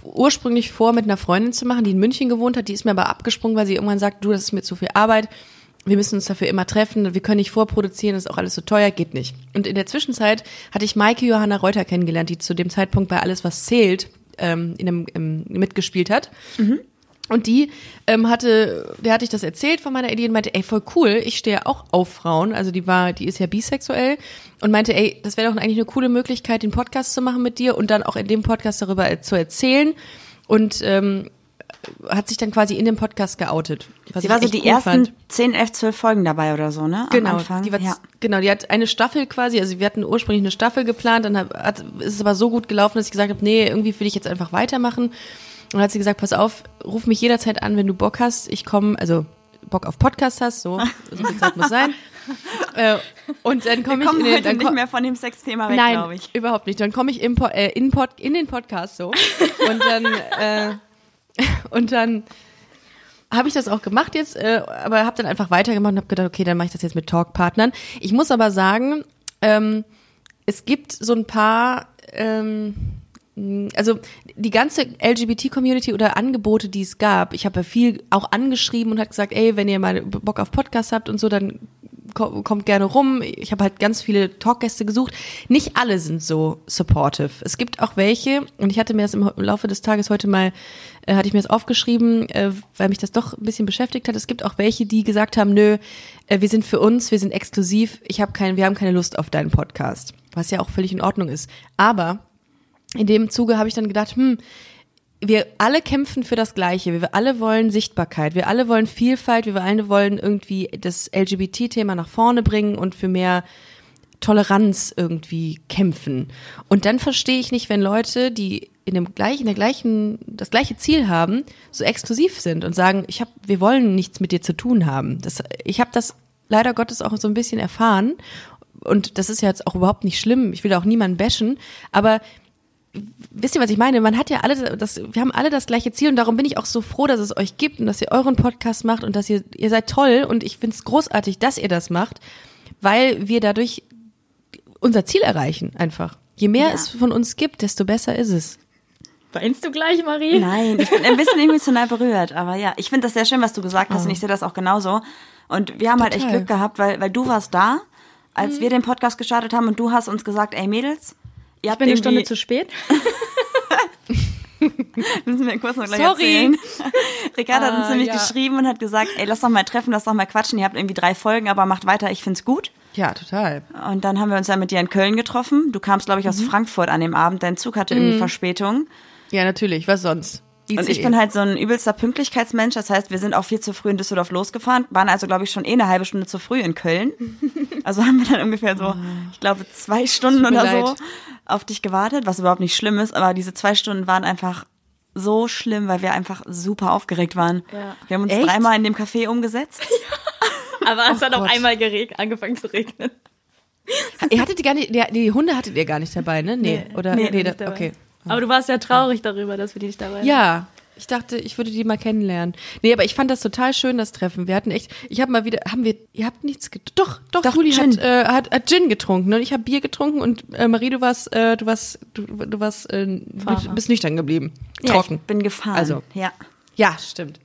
ursprünglich vor, mit einer Freundin zu machen, die in München gewohnt hat. Die ist mir aber abgesprungen, weil sie irgendwann sagt, du, das ist mir zu viel Arbeit. Wir müssen uns dafür immer treffen. Wir können nicht vorproduzieren, das ist auch alles so teuer, geht nicht. Und in der Zwischenzeit hatte ich Maike Johanna Reuter kennengelernt, die zu dem Zeitpunkt bei Alles, was zählt, ähm, in einem, ähm, mitgespielt hat. Und die ähm, hatte, der hatte ich das erzählt von meiner Idee und meinte, ey, voll cool, ich stehe auch auf Frauen. Also die war, die ist ja bisexuell und meinte, ey, das wäre doch eigentlich eine coole Möglichkeit, den Podcast zu machen mit dir und dann auch in dem Podcast darüber zu erzählen. Und ähm, hat sich dann quasi in dem Podcast geoutet. Sie war so die cool ersten fand. 10, 11, 12 Folgen dabei oder so, ne? Am Genau, Anfang. die war, ja. genau, die hat eine Staffel quasi, also wir hatten ursprünglich eine Staffel geplant, dann hat, hat, ist es aber so gut gelaufen, dass ich gesagt habe, nee, irgendwie will ich jetzt einfach weitermachen. Und dann hat sie gesagt, pass auf, ruf mich jederzeit an, wenn du Bock hast. Ich komme, also Bock auf Podcast hast, so, so viel Zeit muss sein. äh, und dann komme ich in den, heute dann nicht mehr von dem Sexthema weg, glaube Nein, ich. überhaupt nicht. Dann komme ich im, äh, in, Pod, in den Podcast so und dann äh, und dann habe ich das auch gemacht jetzt, äh, aber habe dann einfach weitergemacht und habe gedacht, okay, dann mache ich das jetzt mit Talkpartnern. Ich muss aber sagen, ähm, es gibt so ein paar, ähm, also die ganze LGBT-Community oder Angebote, die es gab, ich habe ja viel auch angeschrieben und hat gesagt, ey, wenn ihr mal Bock auf Podcast habt und so, dann kommt gerne rum. Ich habe halt ganz viele Talkgäste gesucht. Nicht alle sind so supportive. Es gibt auch welche, und ich hatte mir das im Laufe des Tages heute mal, äh, hatte ich mir das aufgeschrieben, äh, weil mich das doch ein bisschen beschäftigt hat. Es gibt auch welche, die gesagt haben, nö, äh, wir sind für uns, wir sind exklusiv, ich habe kein, wir haben keine Lust auf deinen Podcast. Was ja auch völlig in Ordnung ist. Aber in dem Zuge habe ich dann gedacht, hm, wir alle kämpfen für das Gleiche. Wir alle wollen Sichtbarkeit. Wir alle wollen Vielfalt. Wir alle wollen irgendwie das LGBT-Thema nach vorne bringen und für mehr Toleranz irgendwie kämpfen. Und dann verstehe ich nicht, wenn Leute, die in dem gleichen, in der gleichen, das gleiche Ziel haben, so exklusiv sind und sagen, ich hab, wir wollen nichts mit dir zu tun haben. Das, ich habe das leider Gottes auch so ein bisschen erfahren. Und das ist ja jetzt auch überhaupt nicht schlimm. Ich will auch niemanden bashen. Aber wisst ihr, was ich meine? Man hat ja alle das, wir haben alle das gleiche Ziel und darum bin ich auch so froh, dass es euch gibt und dass ihr euren Podcast macht und dass ihr, ihr seid toll und ich finde es großartig, dass ihr das macht, weil wir dadurch unser Ziel erreichen einfach. Je mehr Ja. es von uns gibt, desto besser ist es. Weinst du gleich, Marie? Nein, ich bin ein bisschen emotional berührt, aber ja, ich finde das sehr schön, was du gesagt hast Oh. und ich sehe das auch genauso. Und wir haben halt echt Total. Glück gehabt, weil, weil du warst da als wir den Podcast gestartet haben und du hast uns gesagt, ey Mädels, Ich bin eine Stunde zu spät. müssen wir kurz noch gleich Sorry. erzählen. Ricardo hat uns Ah, nämlich ja. geschrieben und hat gesagt, ey, lass doch mal treffen, lass doch mal quatschen. Ihr habt irgendwie drei Folgen, aber macht weiter, ich find's gut. Ja, total. Und dann haben wir uns ja mit dir in Köln getroffen. Du kamst, glaube ich, Mhm. aus Frankfurt an dem Abend. Dein Zug hatte irgendwie Verspätung. Ja, natürlich. Was sonst? Und ich ICE. bin halt so ein übelster Pünktlichkeitsmensch. Das heißt, wir sind auch viel zu früh in Düsseldorf losgefahren, waren also, glaube ich, schon eh eine halbe Stunde zu früh in Köln. Also haben wir dann ungefähr so, ich glaube, zwei Stunden oder so leid. auf dich gewartet, was überhaupt nicht schlimm ist. Aber diese zwei Stunden waren einfach so schlimm, weil wir einfach super aufgeregt waren. Ja. Wir haben uns Echt? dreimal in dem Café umgesetzt. Aber es hat auch Gott. einmal gereg angefangen zu regnen. Ihr hattet die gar nicht, die, die Hunde hattet ihr gar nicht dabei, ne? Nee. Nee, Oder? nee, Nee, da, okay. Aber du warst ja traurig darüber, dass wir die nicht dabei haben. Ja. Ich dachte, ich würde die mal kennenlernen. Nee, aber ich fand das total schön, das Treffen. Wir hatten echt, ich habe mal wieder, haben wir, ihr habt nichts getrunken. Doch, doch, Doch, Juli Gin. hat, äh, hat, hat Gin getrunken und ich habe Bier getrunken und äh, Marie, du warst, äh, du warst, du, du warst, äh, bist nüchtern geblieben. Ja, Trocken. ich bin gefahren. Also. ja. Ja, stimmt.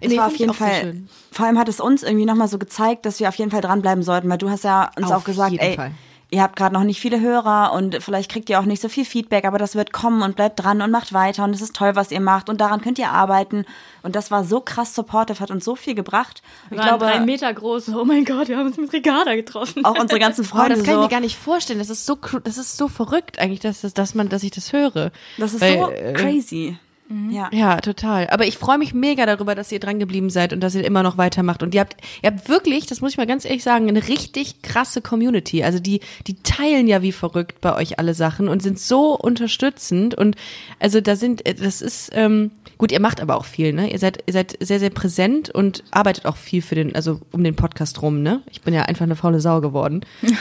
Es Nee, war auf jeden Fall, vor allem hat es uns irgendwie nochmal so gezeigt, dass wir auf jeden Fall dranbleiben sollten, weil du hast ja uns Auf auch gesagt, jeden ey, Fall. Ihr habt gerade noch nicht viele Hörer und vielleicht kriegt ihr auch nicht so viel Feedback, aber das wird kommen und bleibt dran und macht weiter und es ist toll, was ihr macht und daran könnt ihr arbeiten und das war so krass supportive, hat uns so viel gebracht. Wir Ich waren glaube, drei Meter groß. Oh mein Gott, wir haben uns mit Ricarda getroffen. auch unsere ganzen Oh, Freunde das kann ich mir gar nicht vorstellen. Das ist so, das ist so verrückt eigentlich, dass, das- dass man, dass ich das höre. das ist Weil, so äh, crazy. Ja. Ja, total. Aber ich freue mich mega darüber, dass ihr dran geblieben seid und dass ihr immer noch weitermacht. Und ihr habt, ihr habt wirklich, das muss ich mal ganz ehrlich sagen, eine richtig krasse Community. Also die, die teilen ja wie verrückt bei euch alle Sachen und sind so unterstützend. Und also da sind, äh, das ist, ähm, gut, ihr macht aber auch viel, ne? Ihr seid, ihr seid sehr, sehr präsent und arbeitet auch viel für den, also um den Podcast rum, ne? Ich bin ja einfach eine faule Sau geworden.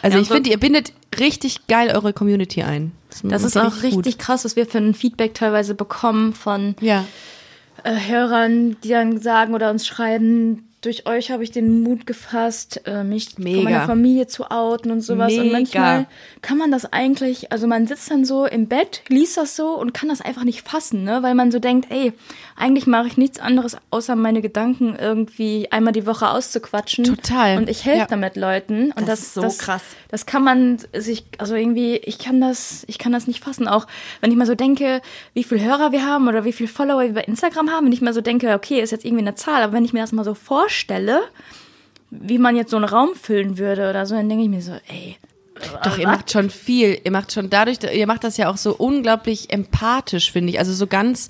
Also Ja, ich so- finde, ihr bindet richtig geil eure Community ein. Das ist macht auch ihr gut. richtig krass, was wir für ein Feedback teilweise bekommen von Ja. äh, Hörern, die dann sagen oder uns schreiben, durch euch habe ich den Mut gefasst, äh, mich Mega. von meiner Familie zu outen und sowas. Und Mega. manchmal kann man das eigentlich, also man sitzt dann so im Bett, liest das so und kann das einfach nicht fassen, ne? Weil man so denkt, ey, eigentlich mache ich nichts anderes, außer meine Gedanken irgendwie einmal die Woche auszuquatschen. Total. Und ich helfe Ja. damit Leuten. Und Das das, ist so das, krass. Das kann man sich, also irgendwie, ich kann das, ich kann das nicht fassen. Auch wenn ich mal so denke, wie viele Hörer wir haben oder wie viele Follower wir bei Instagram haben, wenn ich mal so denke, okay, ist jetzt irgendwie eine Zahl, aber wenn ich mir das mal so vorstelle, wie man jetzt so einen Raum füllen würde oder so, dann denke ich mir so, ey, Doch, ihr macht schon viel. Ihr macht schon dadurch, ihr macht das ja auch so unglaublich empathisch, finde ich. Also so ganz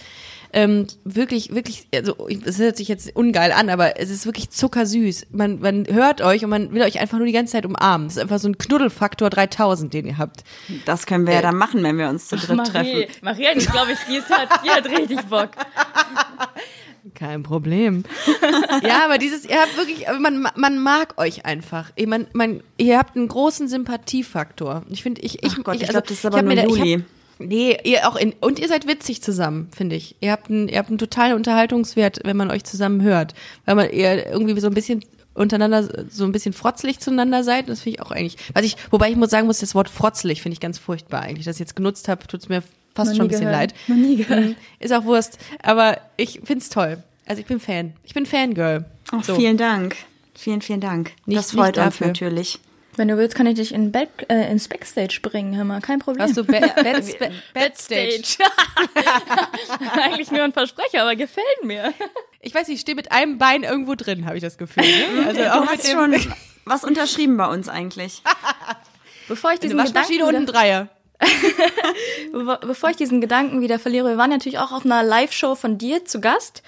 ähm, wirklich, wirklich, also es hört sich jetzt ungeil an, aber es ist wirklich zuckersüß. Man, man hört euch und man will euch einfach nur die ganze Zeit umarmen. Das ist einfach so ein Knuddelfaktor 3000, den ihr habt. Das können wir ja dann machen, wenn wir uns zu dritt treffen. Marie, Marie, ich glaube, ich, die, ist, hat, die hat richtig Bock. Kein Problem. ja, aber dieses, ihr habt wirklich, man, man mag euch einfach. Ihr, man, man, ihr habt einen großen Sympathiefaktor. Ich finde, ich, ich, Ach Gott, ich also, glaub, das ist aber nur mir ich Juli. Hab, nee, ihr auch in, und ihr seid witzig zusammen, finde ich. Ihr habt einen, ihr habt einen totalen Unterhaltungswert, wenn man euch zusammen hört. Weil man ihr irgendwie so ein bisschen untereinander so ein bisschen frotzelig zueinander seid, das finde ich auch eigentlich. Was ich, wobei ich muss sagen muss, das Wort frotzelig finde ich ganz furchtbar eigentlich. Dass ich jetzt genutzt habe, tut es mir fast schon ein bisschen gehört. leid. Noch nie gehört. Mhm. Ist auch Wurst. Aber ich find's toll. Also ich bin Fan. Ich bin Fangirl. Oh, So. Vielen Dank. Vielen, vielen Dank. Nicht- das freut uns natürlich. Wenn du willst, kann ich dich in Back, äh, ins Backstage bringen, hör mal, kein Problem. Hast du ba Backstage? Eigentlich nur ein Versprecher, aber gefällt mir. Ich weiß nicht, ich stehe mit einem Bein irgendwo drin, habe ich das Gefühl. Ne? Also Du auch mit hast dem schon was unterschrieben bei uns eigentlich. Bevor ich eine diesen Waschmaschine und Gedanken ein Dreier. bevor ich diesen Gedanken wieder verliere, wir waren natürlich auch auf einer Live-Show von dir zu Gast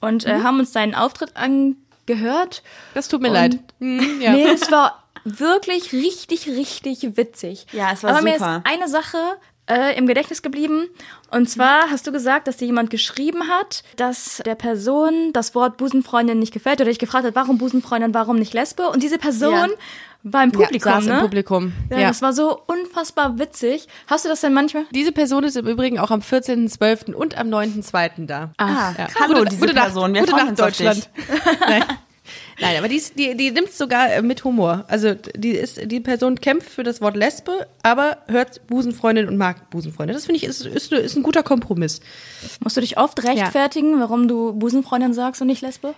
und Mhm. äh, haben uns deinen Auftritt angehört. Das tut mir Und- leid. Hm, ja. Nee, es war wirklich richtig, richtig witzig. Ja, es war Aber mir super. ist eine Sache äh, im Gedächtnis geblieben. Und zwar hast du gesagt, dass dir jemand geschrieben hat, dass der Person das Wort Busenfreundin nicht gefällt oder dich gefragt hat, warum Busenfreundin, warum nicht Lesbe. Und diese Person Ja. war im Publikum, ja, saß ne? im Publikum. Ja, Ja. das war so unfassbar witzig. Hast du das denn manchmal? Diese Person ist im Übrigen auch am 14.12. und am 9.2. da. Ah, Ja. hallo, Gute- diese gute Nacht, Person. Wir gute freuen Nacht, uns auf dich. Deutschland. Nein. Aber die, ist, die, die nimmt sogar äh, mit Humor. Also die ist die Person kämpft für das Wort Lesbe, aber hört Busenfreundin und mag Busenfreundin. Das finde ich ist, ist, ist ein guter Kompromiss. Musst du dich oft rechtfertigen, warum du Busenfreundin sagst und nicht Lesbe?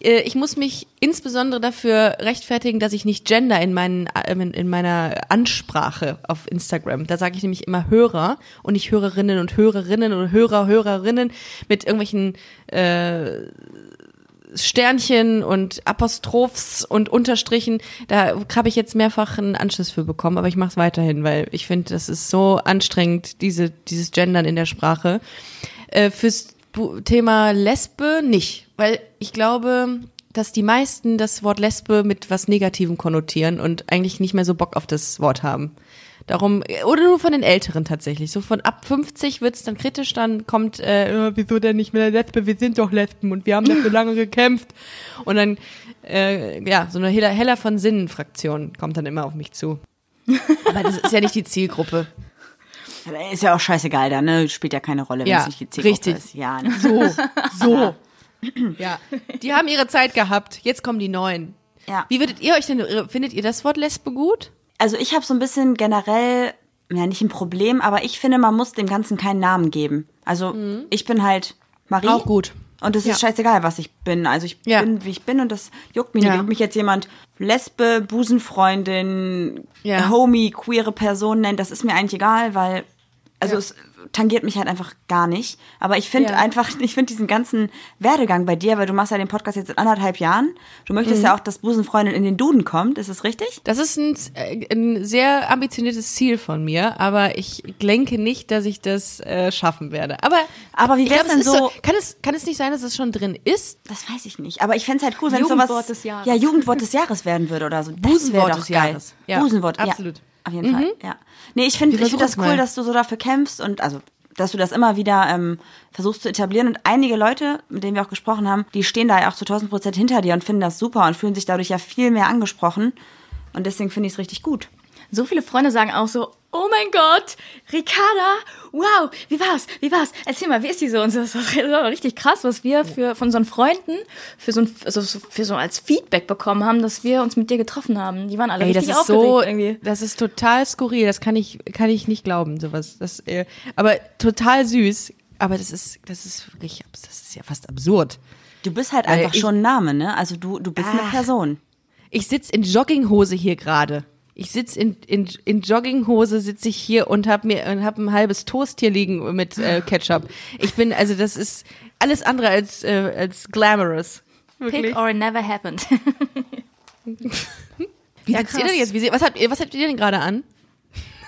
äh, ich muss mich insbesondere dafür rechtfertigen, dass ich nicht gender in, meinen, äh, in in meiner Ansprache auf Instagram. Da sage ich nämlich immer Hörer und nicht Hörerinnen und Hörerinnen oder Hörer, Hörerinnen mit irgendwelchen äh, Sternchen und Apostrophs und Unterstrichen. Da habe ich jetzt mehrfach einen Anschluss für bekommen, aber ich mache es weiterhin, weil ich finde, das ist so anstrengend, diese, dieses Gendern in der Sprache. Äh, fürs Thema Lesbe nicht, weil ich glaube, dass die meisten das Wort Lesbe mit was Negativem konnotieren und eigentlich nicht mehr so Bock auf das Wort haben. Darum, oder nur von den Älteren tatsächlich. So von ab 50 wird's dann kritisch, dann kommt, äh, äh, wieso denn nicht mehr Lesbe? Wir sind doch Lesben und wir haben dafür lange gekämpft. Und dann, äh, ja, so eine Heller, Heller von Sinnen-Fraktion kommt dann immer auf mich zu. Aber das ist ja nicht die Zielgruppe. Ist ja auch scheißegal, da ne? spielt ja keine Rolle, wenn Ja, es nicht die Zielgruppe richtig. ist. Ja, ne? So, so. Ja, die haben ihre Zeit gehabt. Jetzt kommen die Neuen. Ja. Wie würdet ihr euch denn, findet ihr das Wort Lesbe gut? Also ich habe so ein bisschen generell, ja nicht ein Problem, aber ich finde, man muss dem Ganzen keinen Namen geben. Also ich bin halt Marie. Auch gut. Und es ist Ja. scheißegal, was ich bin. Also ich Ja. bin, wie ich bin und das juckt mich nicht. Ja. Ob mich jetzt jemand Lesbe, Busenfreundin. Homie, queere Person nennt, das ist mir eigentlich egal, weil, also es tangiert mich halt einfach gar nicht. Aber ich finde Ja. einfach, ich finde diesen ganzen Werdegang bei dir, weil du machst ja den Podcast jetzt seit anderthalb Jahren. Du Mhm. möchtest ja auch, dass Busenfreundin in den Duden kommt. Ist das richtig? Das ist ein, äh, ein sehr ambitioniertes Ziel von mir, aber ich denke nicht, dass ich das äh, schaffen werde. Aber, Aber wie wär's glaub, denn es ist so- Kann es, kann es nicht sein, dass es schon drin ist? Das weiß ich nicht. Aber ich fände es halt cool, wenn es Jugendwort sowas des Jahres. ja Jugendwort des Jahres werden würde oder so. Das Busenwort doch des geil. Jahres. Ja, Busenwort, absolut. Mhm. Ja, auf jeden Fall. Ja. Nee, ich finde find das cool, mal. dass du so dafür kämpfst und also dass du das immer wieder ähm, versuchst zu etablieren. Und einige Leute, mit denen wir auch gesprochen haben, die stehen da ja auch zu 1000 Prozent hinter dir und finden das super und fühlen sich dadurch ja viel mehr angesprochen. Und deswegen finde ich es richtig gut. So viele Freunde sagen auch so, oh mein Gott, Ricarda, wow, wie war's, wie war's? Erzähl mal, wie ist die so? Und so, das ist doch richtig krass, was wir für, von unseren Freunden für so, ein, also so- für so als Feedback bekommen haben, dass wir uns mit dir getroffen haben. Die waren alle Ey, das richtig ist so, irgendwie. das ist total skurril. Das kann ich, kann ich nicht glauben, sowas. Das, äh, aber total süß. Aber das ist, das ist wirklich, das ist ja fast absurd. Du bist halt Weil einfach ich- schon ein Name, ne? Also du, du bist eine Ah. Person. Ich sitz in Jogginghose hier gerade. Ich sitz in, in, in Jogginghose sitze ich hier und habe mir und hab ein halbes Toast hier liegen mit äh, Ketchup. Ich bin also das ist alles andere als äh, als glamorous. Pick or it never happened. Wie Ja, sitzt ihr krass. denn jetzt? Wie, was habt ihr was habt ihr denn gerade an?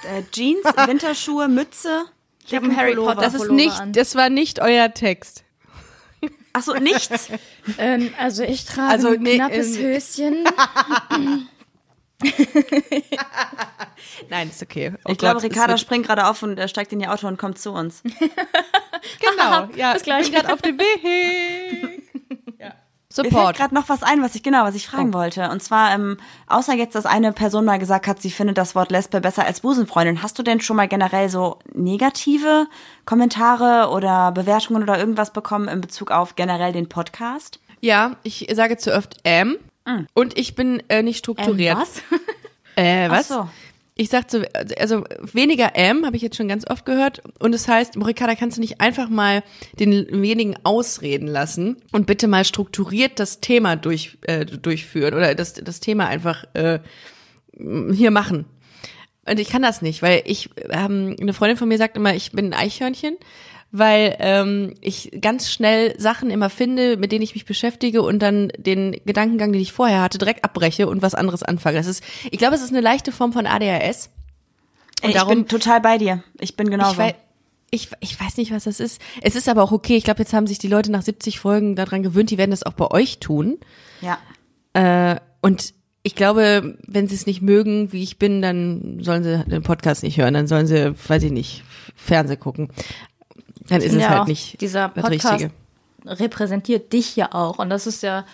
Äh, Jeans, Winterschuhe, Mütze. Ich habe einen Harry Pullover. Potter Das ist Pullover nicht an. das war nicht euer Text. Achso, nichts. Ähm, also ich trage Also, ein nee, knappes ähm, Höschen. Nein, ist okay. Oh Ich glaube, Gott, es Ricarda springt gerade auf und äh, steigt in ihr Auto und kommt zu uns. Genau, ja, Das Gleiche. ich bin gerade auf dem Weg. ja. Mir fällt Support. gerade noch was ein, was ich genau, was ich Oh. fragen wollte. Und zwar, ähm, außer jetzt, dass eine Person mal gesagt hat, sie findet das Wort Lesbe besser als Busenfreundin, hast du denn schon mal generell so negative Kommentare oder Bewertungen oder irgendwas bekommen in Bezug auf generell den Podcast? Ja, ich sage zu oft ähm und ich bin äh, nicht strukturiert. Ähm, was? Äh, was? So. Ich sag so, also weniger M habe ich jetzt schon ganz oft gehört. Und es heißt, Morikada, kannst du nicht einfach mal denjenigen ausreden lassen und bitte mal strukturiert das Thema durch, äh, durchführen oder das, das Thema einfach äh, hier machen. Und ich kann das nicht, weil ich, ähm, eine Freundin von mir sagt immer, ich bin ein Eichhörnchen, weil ähm, ich ganz schnell Sachen immer finde, mit denen ich mich beschäftige und dann den Gedankengang, den ich vorher hatte, direkt abbreche und was anderes anfange. Das ist, ich glaube, es ist eine leichte Form von ADHS. Ey, ich darum- bin total bei dir. Ich bin genauso. Ich, wei ich, ich weiß nicht, was das ist. Es ist aber auch okay. Ich glaube, jetzt haben sich die Leute nach 70 Folgen daran gewöhnt, die werden das auch bei euch tun. ja. Äh, und ich glaube, wenn sie es nicht mögen, wie ich bin, dann sollen sie den Podcast nicht hören. Dann sollen sie, weiß ich nicht, Fernseh gucken. Dann ist es Ja, halt auch nicht dieser das Podcast Richtige. repräsentiert dich ja auch. Und das ist ja,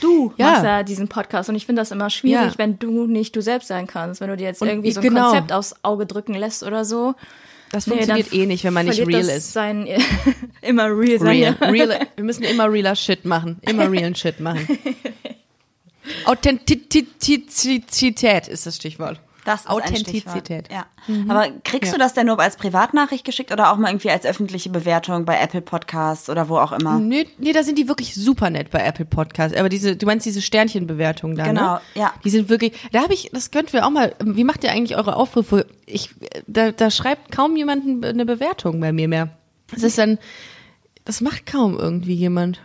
du Ja. machst ja diesen Podcast. Und ich finde das immer schwierig, Ja. wenn du nicht du selbst sein kannst. Wenn du dir jetzt Und irgendwie so ein genau. Konzept aufs Auge drücken lässt oder so. Das Nee, funktioniert dann eh nicht, wenn man nicht real ist. Sein, immer real sein. Real, real. Wir müssen immer realer Shit machen. Immer realen Shit machen. Authentizität ist das Stichwort. Das ist Authentizität. Ja. Aber kriegst du das denn nur als Privatnachricht geschickt oder auch mal irgendwie als öffentliche Bewertung bei Apple Podcasts oder wo auch immer? Nee, nee, da sind die wirklich super nett bei Apple Podcasts. Aber diese, du meinst diese Sternchenbewertung da, Genau, ne? ja. Die sind wirklich, da habe ich, das könnten wir auch mal, wie macht ihr eigentlich eure Aufrufe? Ich, da, da schreibt kaum jemand eine Bewertung bei mir mehr. Das ist dann, das macht kaum irgendwie jemand.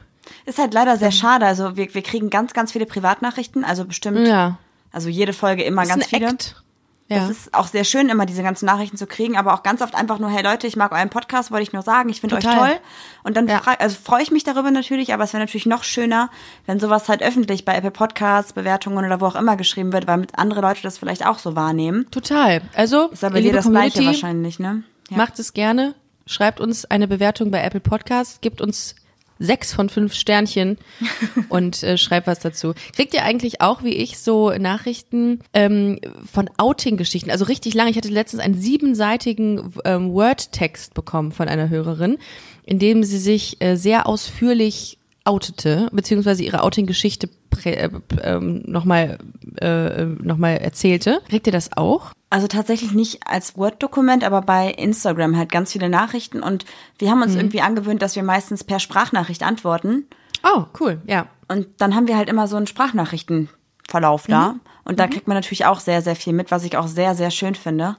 Ist halt leider sehr schade. Also wir, wir kriegen ganz, ganz viele Privatnachrichten, also bestimmt, Ja. also jede Folge immer ganz viele. Act. Ja. Das ist auch sehr schön, immer diese ganzen Nachrichten zu kriegen, aber auch ganz oft einfach nur, hey Leute, ich mag euren Podcast, wollte ich nur sagen, ich finde euch toll. Und dann Ja. also freue ich mich darüber natürlich, aber es wäre natürlich noch schöner, wenn sowas halt öffentlich bei Apple Podcasts, Bewertungen oder wo auch immer geschrieben wird, weil andere Leute das vielleicht auch so wahrnehmen. Total. Also, Ist aber liebe das Gleiche Community, wahrscheinlich, ne? Ja. Macht es gerne. Schreibt uns eine Bewertung bei Apple Podcasts. Gibt uns sechs von fünf Sternchen und äh, schreibt was dazu. Kriegt ihr eigentlich auch, wie ich, so Nachrichten ähm, von Outing-Geschichten? Also richtig lange. Ich hatte letztens einen siebenseitigen ähm, Word-Text bekommen von einer Hörerin, in dem sie sich äh, sehr ausführlich outete, beziehungsweise ihre Outing-Geschichte äh, ähm, nochmal äh, noch mal erzählte. Kriegt ihr das auch? Also tatsächlich nicht als Word-Dokument, aber bei Instagram halt ganz viele Nachrichten und wir haben uns Mhm. irgendwie angewöhnt, dass wir meistens per Sprachnachricht antworten Oh, cool, ja. und dann haben wir halt immer so einen Sprachnachrichtenverlauf da Mhm. und da kriegt man natürlich auch sehr, sehr viel mit, was ich auch sehr, sehr schön finde.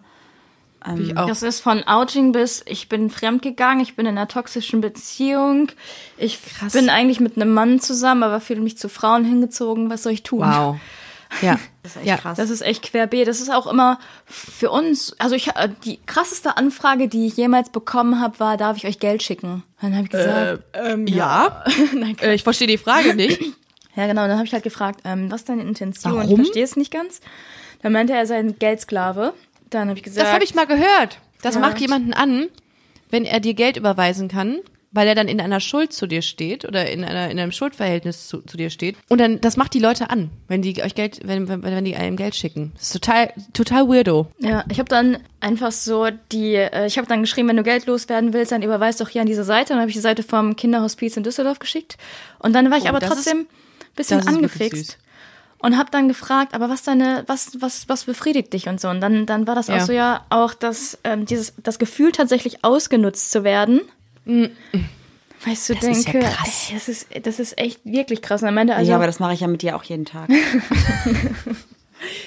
Auch. Das ist von Outing bis ich bin fremdgegangen, ich bin in einer toxischen Beziehung, ich bin eigentlich mit einem Mann zusammen, aber fühle mich zu Frauen hingezogen, was soll ich tun? Wow. Ja, Das ist echt ja. krass. Das ist echt querbeet. Das ist auch immer für uns, also ich äh, die krasseste Anfrage, die ich jemals bekommen habe, war, darf ich euch Geld schicken? Dann habe ich gesagt, Ähm, ja. äh, ich verstehe die Frage nicht. ja genau, dann habe ich halt gefragt, ähm, was ist deine Intention? Warum? Ich verstehe es nicht ganz. Dann meinte er, er sei ein Geldsklave. Dann habe ich gesagt, Das habe ich mal gehört. Das Ja. macht jemanden an, wenn er dir Geld überweisen kann, weil er dann in einer Schuld zu dir steht oder in einer in einem Schuldverhältnis zu, zu dir steht. Und dann das macht die Leute an, wenn die euch Geld, wenn wenn, wenn die einem Geld schicken. Das ist total total weirdo. Ja, ich habe dann einfach so die, äh, ich habe dann geschrieben, wenn du Geld loswerden willst, dann überweis doch hier an diese Seite. Dann habe ich die Seite vom Kinderhospiz in Düsseldorf geschickt. Und dann war ich Oh, aber trotzdem ein bisschen angefixt. Und habe dann gefragt, aber was deine, was, was, was befriedigt dich und so. Und dann, dann war das Ja. auch so ja auch das, ähm, dieses, das Gefühl tatsächlich ausgenutzt zu werden. Weißt du, Mm. Das ist ja denke, krass. ey, das ist, das ist echt wirklich krass. Und am Ende, also, ja, aber das mache ich ja mit dir auch jeden Tag.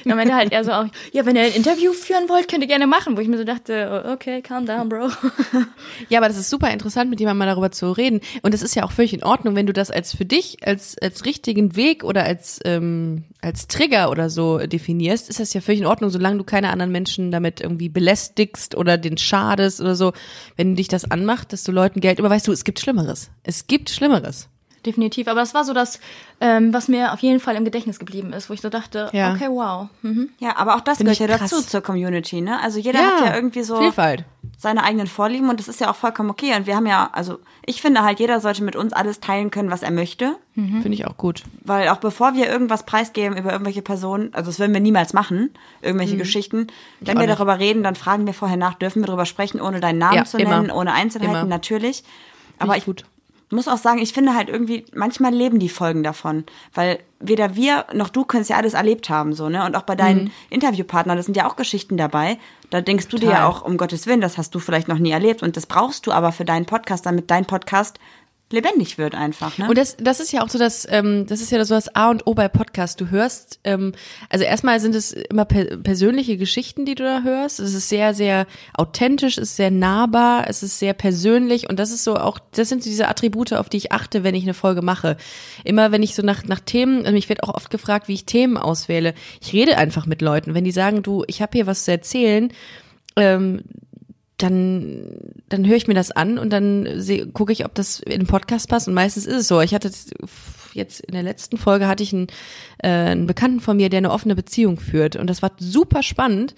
am Ende halt eher so auch, ja, wenn ihr ein Interview führen wollt, könnt ihr gerne machen. Wo ich mir so dachte, okay, calm down, bro. Ja, aber das ist super interessant, mit jemandem mal darüber zu reden. Und es ist ja auch völlig in Ordnung, wenn du das als für dich, als, als richtigen Weg oder als, ähm, als Trigger oder so definierst, ist das ja völlig in Ordnung, solange du keine anderen Menschen damit irgendwie belästigst oder den schadest oder so. Wenn dich das anmacht, dass du Leuten Geld überweist, du, es gibt Schlimmeres. Es gibt Schlimmeres. Definitiv. Aber das war so das, ähm, was mir auf jeden Fall im Gedächtnis geblieben ist, wo ich so dachte, Ja. okay, wow. Mhm. Ja, aber auch das Finde gehört ja krass. dazu zur Community, ne? Also jeder hat ja irgendwie so Vielfalt. seine eigenen Vorlieben und das ist ja auch vollkommen okay. Und wir haben ja, also ich finde halt, jeder sollte mit uns alles teilen können, was er möchte. Finde ich auch gut. Weil auch bevor wir irgendwas preisgeben über irgendwelche Personen, also das würden wir niemals machen, irgendwelche Geschichten, wenn wir nicht. darüber reden, dann fragen wir vorher nach, dürfen wir darüber sprechen, ohne deinen Namen Ja, zu immer. nennen, ohne Einzelheiten, Immer. natürlich. Aber ich ich gut. Muss auch sagen, ich finde halt irgendwie, manchmal leben die Folgen davon. Weil weder wir noch du können es ja alles erlebt haben, so, ne? Und auch bei deinen Interviewpartnern, das sind ja auch Geschichten dabei. Da denkst du dir Total. ja auch, um Gottes Willen, das hast du vielleicht noch nie erlebt. Und das brauchst du aber für deinen Podcast, damit dein Podcast lebendig wird einfach, ne? Und das, das ist ja auch so das, ähm, das ist ja so das A und O bei Podcast. Du hörst, ähm, also erstmal sind es immer per persönliche Geschichten, die du da hörst. Es ist sehr, sehr authentisch, es ist sehr nahbar, es ist sehr persönlich und das ist so auch, das sind so diese Attribute, auf die ich achte, wenn ich eine Folge mache. Immer wenn ich so nach, nach Themen, also mich wird auch oft gefragt, wie ich Themen auswähle. Ich rede einfach mit Leuten. Wenn die sagen, du, ich habe hier was zu erzählen, ähm, dann, dann höre ich mir das an und dann gucke ich, ob das in den Podcast passt. Und meistens ist es so. Ich hatte jetzt in der letzten Folge hatte ich einen, äh, einen Bekannten von mir, der eine offene Beziehung führt. Und das war super spannend,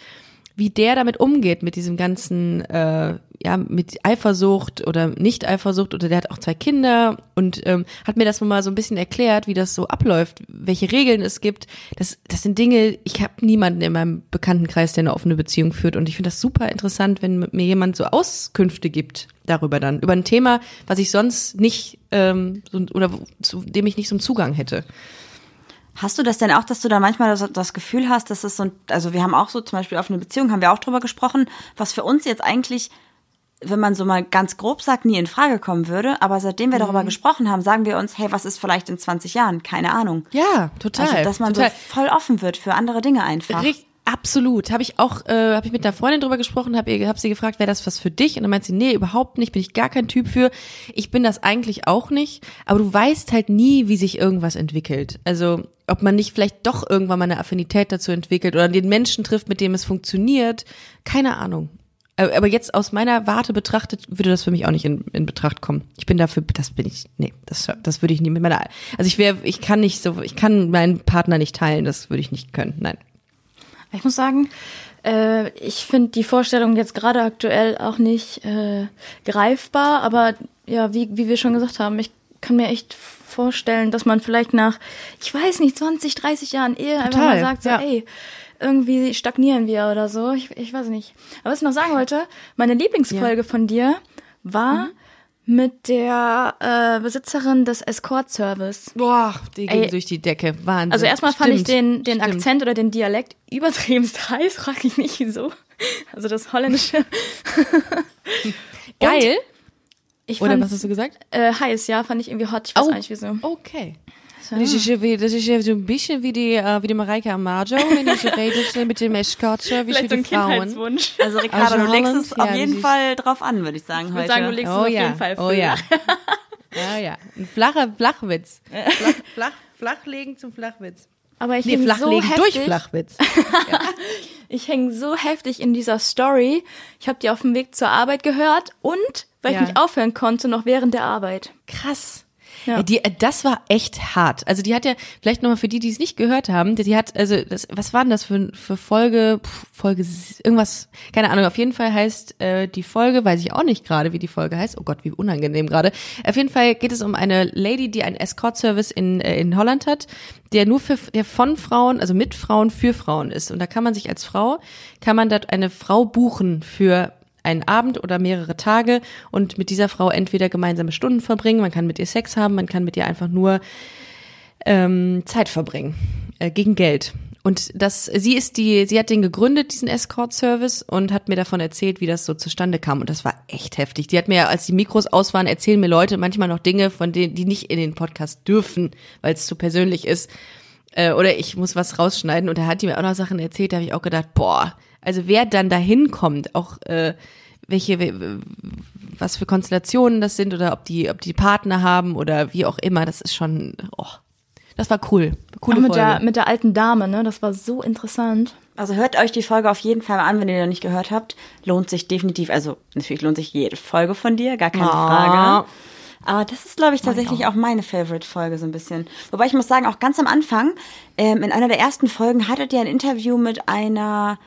wie der damit umgeht, mit diesem ganzen, äh, ja, mit Eifersucht oder Nicht-Eifersucht oder der hat auch zwei Kinder und ähm, hat mir das mal so ein bisschen erklärt, wie das so abläuft, welche Regeln es gibt. Das, das sind Dinge, ich habe niemanden in meinem Bekanntenkreis, der eine offene Beziehung führt und ich finde das super interessant, wenn mir jemand so Auskünfte gibt darüber dann, über ein Thema, was ich sonst nicht, ähm, so, oder zu dem ich nicht so einen Zugang hätte. Hast du das denn auch, dass du da manchmal das, das Gefühl hast, dass es so ein, also wir haben auch so zum Beispiel auf eine Beziehung, haben wir auch drüber gesprochen, was für uns jetzt eigentlich, wenn man so mal ganz grob sagt, nie in Frage kommen würde, aber seitdem wir darüber gesprochen haben, sagen wir uns, hey, was ist vielleicht in 20 Jahren? Keine Ahnung. Ja, total. Also, dass man total. so voll offen wird für andere Dinge einfach. Richt- Absolut. Habe ich auch, äh, habe ich mit einer Freundin drüber gesprochen, habe hab sie gefragt, wäre das was für dich? Und dann meint sie, nee, überhaupt nicht, bin ich gar kein Typ für. Ich bin das eigentlich auch nicht. Aber du weißt halt nie, wie sich irgendwas entwickelt. Also ob man nicht vielleicht doch irgendwann mal eine Affinität dazu entwickelt oder den Menschen trifft, mit dem es funktioniert. Keine Ahnung. Aber aber jetzt aus meiner Warte betrachtet, würde das für mich auch nicht in, in Betracht kommen. Ich bin dafür, das bin ich, nee, das, das würde ich nie mit meiner, also ich wäre, ich kann nicht so, ich kann meinen Partner nicht teilen, das würde ich nicht können, nein. Ich muss sagen, äh, ich finde die Vorstellung jetzt gerade aktuell auch nicht äh, greifbar, aber ja, wie, wie wir schon gesagt haben, ich kann mir echt vorstellen, dass man vielleicht nach, ich weiß nicht, 20, 30 Jahren Ehe einfach Total, mal sagt, so, ja. ey, irgendwie stagnieren wir oder so. Ich, ich weiß nicht. Aber was ich noch sagen wollte, meine Lieblingsfolge von dir war mit der äh, Besitzerin des Escort-Service. Boah, die ging Ey. durch die Decke. Wahnsinn. Also erstmal fand ich den, den stimmt. Akzent oder den Dialekt übertriebenst heiß, frag ich nicht wieso. Also das Holländische. Geil. Ich Oder was hast du gesagt? Äh, heiß, ja, fand ich irgendwie hot. Ich weiß Oh. nicht wieso. Okay. Das ist, ja wie, das ist ja so ein bisschen wie die, äh, wie die Mareike Amajo, wenn ich rede mit dem Escort-Service für die Frauen. Also Ricardo, Also du legst es ja, auf jeden Fall drauf an, würde ich sagen Ich heute. würde sagen, du legst es Oh auf ja, jeden Fall oh früher. ja. Ja, ja. Ein flacher Flachwitz. Flach, flach, flachlegen zum Flachwitz. Aber ich Nee, häng so flachlegen heftig, durch Flachwitz. Ich hänge so heftig in dieser Story. Ich habe die auf dem Weg zur Arbeit gehört und weil Ja. ich nicht aufhören konnte, noch während der Arbeit. Krass. Ja. Die, äh, das war echt hart. Also die hat ja, vielleicht nochmal für die, die es nicht gehört haben, die, hat, also das, was war denn das für, für Folge, Folge, irgendwas, keine Ahnung, auf jeden Fall heißt äh, die Folge, weiß ich auch nicht gerade, wie die Folge heißt, oh Gott, wie unangenehm gerade. Auf jeden Fall geht es um eine Lady, die einen Escort-Service in, äh, in Holland hat, der nur für, der von Frauen, also mit Frauen für Frauen ist. Und da kann man sich als Frau, kann man dort eine Frau buchen für einen Abend oder mehrere Tage und mit dieser Frau entweder gemeinsame Stunden verbringen, man kann mit ihr Sex haben, man kann mit ihr einfach nur ähm, Zeit verbringen äh, gegen Geld. Und das, sie ist die, sie hat den gegründet, diesen Escort-Service, und hat mir davon erzählt, wie das so zustande kam. Und das war echt heftig. Die hat mir, als die Mikros aus waren, erzählen mir Leute manchmal noch Dinge, von denen, die nicht in den Podcast dürfen, weil es zu persönlich ist. Äh, oder ich muss was rausschneiden. Und da hat die mir auch noch Sachen erzählt, da habe ich auch gedacht, boah, also wer dann dahin kommt, auch äh, welche, we- was für Konstellationen das sind oder ob die, ob die Partner haben oder wie auch immer, das ist schon, oh, das war cool. Coole Auch mit Folge. der, mit der alten Dame, ne? Das war so interessant. Also hört euch die Folge auf jeden Fall mal an, wenn ihr noch nicht gehört habt. Lohnt sich definitiv, also natürlich lohnt sich jede Folge von dir, gar keine Ah. Frage. Aber das ist, glaube ich, tatsächlich auch meine Favorite-Folge so ein bisschen. Wobei ich muss sagen, auch ganz am Anfang, ähm, in einer der ersten Folgen hattet ihr ein Interview mit einer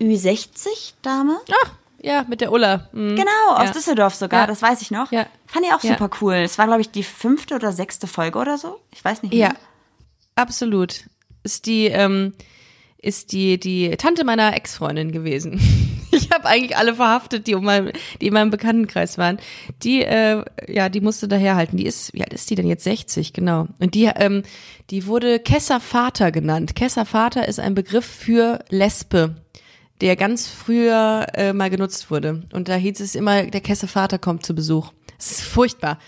Ü60-Dame. Ach, ja, mit der Ulla. Mhm. Genau, aus Ja. Düsseldorf sogar, Ja. das weiß ich noch. Ja. Fand ich auch super cool. Es war, glaube ich, die fünfte oder sechste Folge oder so. Ich weiß nicht mehr. Ja, absolut. Ist die, ähm, ist die, die Tante meiner Ex-Freundin gewesen. Ich habe eigentlich alle verhaftet, die, um mein, die in meinem Bekanntenkreis waren. Die, äh, ja, die musste daherhalten. Die ist, wie alt ist die denn jetzt? 60, genau. Und die, ähm, die wurde Kesser Vater genannt. Kesser Vater ist ein Begriff für Lesbe, der ganz früher äh, mal genutzt wurde. Und da hieß es immer, der Kesser Vater kommt zu Besuch. Das ist furchtbar.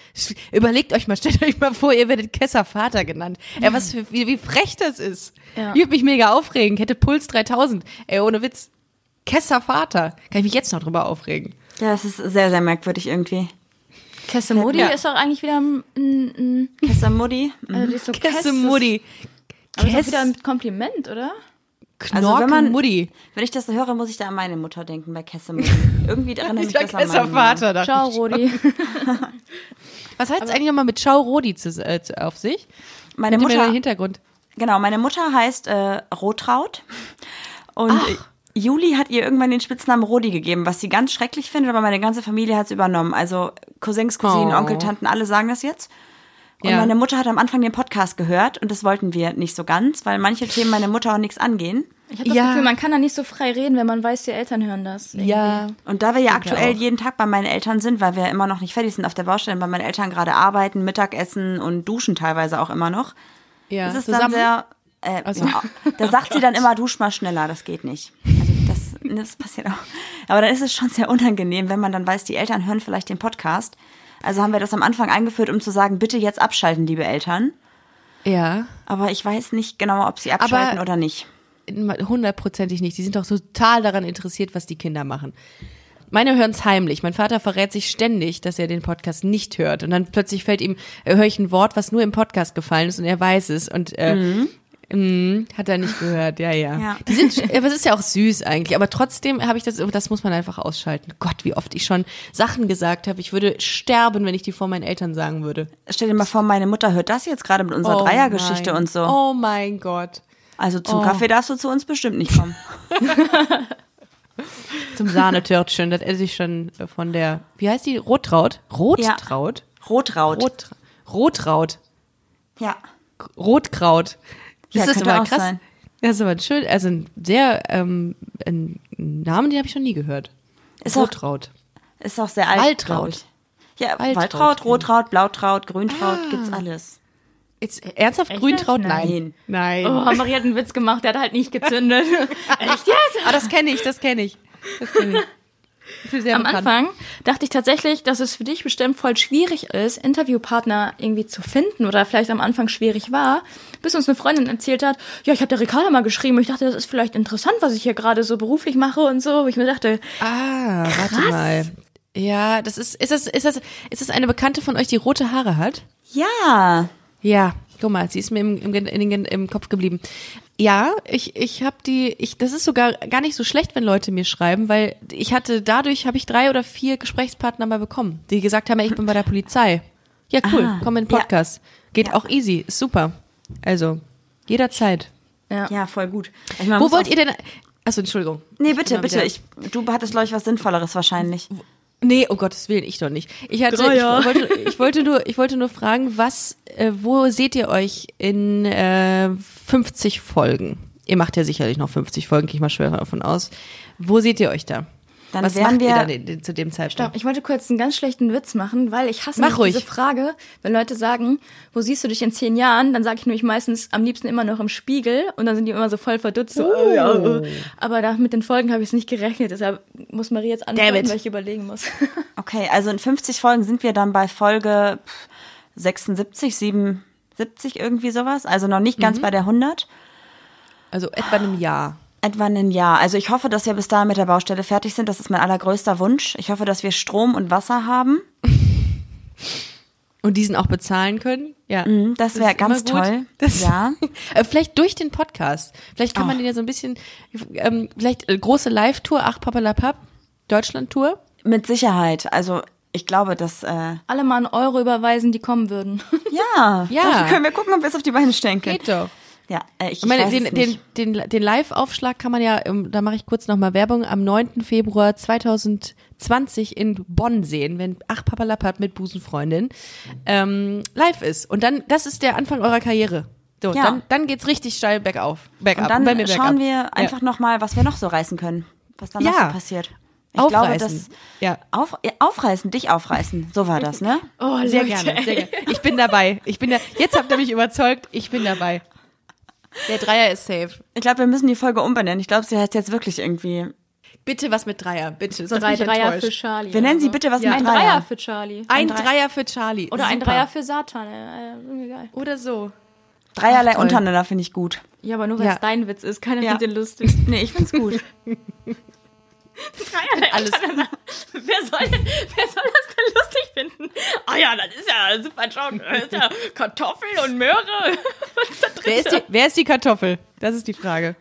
Überlegt euch mal, stellt euch mal vor, ihr werdet Kesser Vater genannt. Ey, was für, wie, wie frech das ist. Ja. Ich würde mich mega aufregen. Hätte Puls 3000. Ey, ohne Witz. Kesser Vater. Kann ich mich jetzt noch drüber aufregen. Ja, das ist sehr, sehr merkwürdig irgendwie. Kessemodi Ja. ist doch eigentlich wieder ein, ein, ein Kessamudi. also die ist so Kesse Mutti. Aber ist Kess, wieder ein Kompliment, oder? Also wenn man- Mutti. Wenn ich das so höre, muss ich da an meine Mutter denken bei Kessamudi. Irgendwie erinnere Ich mich das an meine Kesser Mama. Vater. dachte Ciao. Rodi. Was heißt eigentlich nochmal mit Schau Rodi zu, äh, zu- auf sich? Meine mir Mutter, den Hintergrund. genau, meine Mutter heißt äh, Rotraut. Und äh, Juli hat ihr irgendwann den Spitznamen Rodi gegeben, was sie ganz schrecklich findet, aber meine ganze Familie hat es übernommen. Also Cousins, Cousinen, Oh. Onkel, Tanten, alle sagen das jetzt. Und Ja. meine Mutter hat am Anfang den Podcast gehört und das wollten wir nicht so ganz, weil manche Themen meine Mutter auch nichts angehen. Ich habe das Ja. Gefühl, man kann da nicht so frei reden, wenn man weiß, die Eltern hören das. irgendwie. Ja. Und da wir ja aktuell jeden Tag bei meinen Eltern sind, weil wir immer noch nicht fertig sind auf der Baustelle, weil meine Eltern gerade arbeiten, Mittagessen und duschen teilweise auch immer noch, Ja. ist es dann Zusammen? sehr, Äh, Also- ja, da sagt sie dann immer, dusch mal schneller, das geht nicht. Also das, das passiert auch. Aber dann ist es schon sehr unangenehm, wenn man dann weiß, die Eltern hören vielleicht den Podcast. Also haben wir das am Anfang eingeführt, um zu sagen, bitte jetzt abschalten, liebe Eltern. Ja. Aber ich weiß nicht genau, ob sie abschalten oder nicht. Hundertprozentig nicht. Die sind doch total daran interessiert, was die Kinder machen. Meine hören es heimlich. Mein Vater verrät sich ständig, dass er den Podcast nicht hört. Und dann plötzlich fällt ihm, äh, höre ich ein Wort, was nur im Podcast gefallen ist und er weiß es. Und äh, mm, hat er nicht gehört, ja, ja. Ja. Die sind, aber es ist ja auch süß eigentlich. Aber trotzdem habe ich das, das muss man einfach ausschalten. Gott, wie oft ich schon Sachen gesagt habe. Ich würde sterben, wenn ich die vor meinen Eltern sagen würde. Stell dir mal vor, meine Mutter hört das jetzt gerade mit unserer Dreiergeschichte mein- und so. Oh mein Gott. Also zum Kaffee darfst du zu uns bestimmt nicht kommen. Zum Sahnetörtchen, das esse ich schon äh, von der, wie heißt die? Rottraut? Rottraut? Rotraut. Rot, Rotraut. Ja. Rotkraut. Ja, Das ist könnte aber auch krass. sein. Das ist aber ein schön, also ein sehr, ähm, ein Namen, den habe ich noch nie gehört. Ist auch- Rottraut. Ist auch sehr alt. Ich. Ja, Waltraud, kenn ich. Rotraut, Blautraut, Grüntraut, gibt's alles. Jetzt, ernsthaft Echt Grüntraut? jetzt? Nein. Nein. Oh, Marie hat einen Witz gemacht, der hat halt nicht gezündet. Echt jetzt? Ah, das kenne ich, das kenne ich. Das kenne ich. Am bekannt. Anfang dachte ich tatsächlich, dass es für dich bestimmt voll schwierig ist, Interviewpartner irgendwie zu finden oder vielleicht am Anfang schwierig war, bis uns eine Freundin erzählt hat, ja, ich habe der Ricarda mal geschrieben, ich dachte, das ist vielleicht interessant, was ich hier gerade so beruflich mache und so, wo ich mir dachte, Ah, warte mal. Ja, das ist, ist das, ist das, ist das eine Bekannte von euch, die rote Haare hat? Ja. Ja, guck mal, sie ist mir im, im, im Kopf geblieben. Ja, ich, ich habe die, ich, das ist sogar gar nicht so schlecht, wenn Leute mir schreiben, weil ich hatte, dadurch habe ich drei oder vier Gesprächspartner mal bekommen, die gesagt haben, ich bin bei der Polizei. Ja, cool, Ah, komm in den ja. Podcast. Geht auch easy, ist super. Also, jederzeit. ja. Ja, voll gut. Ich meine, Wo wollt ihr denn, achso, Entschuldigung. Nee, Ich bitte, mal bitte. Ich, du hattest, glaube ich, was Sinnvolleres wahrscheinlich. Nee, um Gottes Willen, ich doch nicht. Ich hatte, ich wollte, ich wollte nur, ich wollte nur fragen, was, äh, wo seht ihr euch in äh, 50 Folgen? Ihr macht ja sicherlich noch 50 Folgen, gehe ich mal schwer davon aus. Wo seht ihr euch da? Dann was wären macht ihr wir- dann in, in, zu dem Zeitpunkt? Stopp, ich wollte kurz einen ganz schlechten Witz machen, weil ich hasse Mach nämlich ruhig. diese Frage, wenn Leute sagen, wo siehst du dich in zehn Jahren, dann sage ich nämlich meistens am liebsten immer noch im Spiegel und dann sind die immer so voll verdutzt. So, Oh. ja, äh. Aber da mit den Folgen habe ich es nicht gerechnet, deshalb muss Marie jetzt antworten, weil ich überlegen muss. Okay, also in 50 Folgen sind wir dann bei Folge pff, 76, 77, irgendwie sowas. Also noch nicht Mhm. ganz bei der 100. Also etwa einem Jahr. Etwa ein Jahr. Also ich hoffe, dass wir bis dahin mit der Baustelle fertig sind. Das ist mein allergrößter Wunsch. Ich hoffe, dass wir Strom und Wasser haben. Und diesen auch bezahlen können? Ja. Mhm, Das wäre ganz toll. Das, Ja. Äh, Vielleicht durch den Podcast. Vielleicht kann man Oh. den ja so ein bisschen, ähm, vielleicht äh, große Live-Tour, ach Papalapap, Deutschland-Tour. Mit Sicherheit. Also ich glaube, dass äh, Alle mal einen Euro überweisen, die kommen würden. ja, Ja. Dann können wir gucken, ob wir es auf die Beine stellen können. Geht doch. Ja, äh, ich, Ich meine, weiß den, den, den, den Live-Aufschlag kann man ja, ähm, da mache ich kurz nochmal Werbung, am 9. Februar 2020 in Bonn sehen, wenn Ach Papalapap mit Busenfreundin ähm, live ist. Und dann, das ist der Anfang eurer Karriere. So, Ja. dann, dann geht's richtig steil bergauf. Bergab. Und dann bei mir bergab. schauen wir einfach noch mal, was wir noch so reißen können. Was dann noch Ja. so passiert. Ich Aufreißen. glaube, dass Ja. auf, ja, aufreißen, dich aufreißen. So war das, ne? Oh, Sehr Leute, gerne, sehr gerne. Ich bin dabei. Ich bin da, jetzt habt ihr mich überzeugt, ich bin dabei. Der Dreier ist safe. Ich glaube, wir müssen die Folge umbenennen. Ich glaube, sie heißt jetzt wirklich irgendwie. Bitte was mit Dreier, bitte. Sonst Drei Dreier enttäuscht. für Charlie. Wir nennen sie bitte was ja, mit ein Dreier. Dreier für Charlie. Ein Drei- Dreier für Charlie. Oder ein Super. Dreier für Satan. Äh, geil. Oder so. Dreierlei toll. untereinander finde ich gut. Ja, aber nur weil Ja. es dein Witz ist. Keiner Ja. findet den lustig. Nee, ich find's gut. Dreierlei Alles. Wer soll, wer soll das denn lustig finden? Ah ja, das ist ja super Joke. Das ist ja Kartoffel und Möhre. Wer ist, die, wer ist die Kartoffel? Das ist die Frage.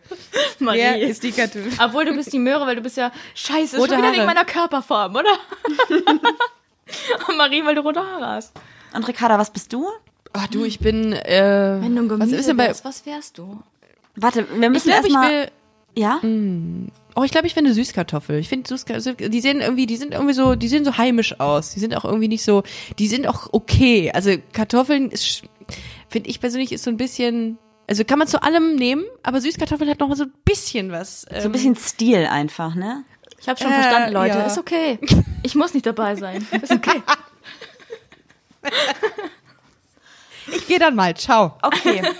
Marie. Wer ist die Kartoffel? Obwohl du bist die Möhre, weil du bist ja scheiße, Rote schon wieder wegen Haare. meiner Körperform, oder? Und Marie, weil du rote Haare hast. Und Ricarda, was bist du? Ach du, ich bin. Äh, Wenn du ein was ist denn bei? wärst, was wärst du? Warte, wir müssen erstmal. Ja? Oh, ich glaube, ich finde Süßkartoffel. Ich finde Süßkartoffel, die sehen irgendwie, die sind irgendwie so, die sehen so heimisch aus. Die sind auch irgendwie nicht so, die sind auch okay. Also Kartoffeln ist, finde ich persönlich, ist so ein bisschen, also kann man zu allem nehmen, aber Süßkartoffeln hat noch so ein bisschen was. So ein ähm, bisschen Stil einfach, ne? Ich habe schon Äh, verstanden, Leute. ja. Ist okay. Ich muss nicht dabei sein. Ist okay. Ich gehe dann mal. Ciao. Okay.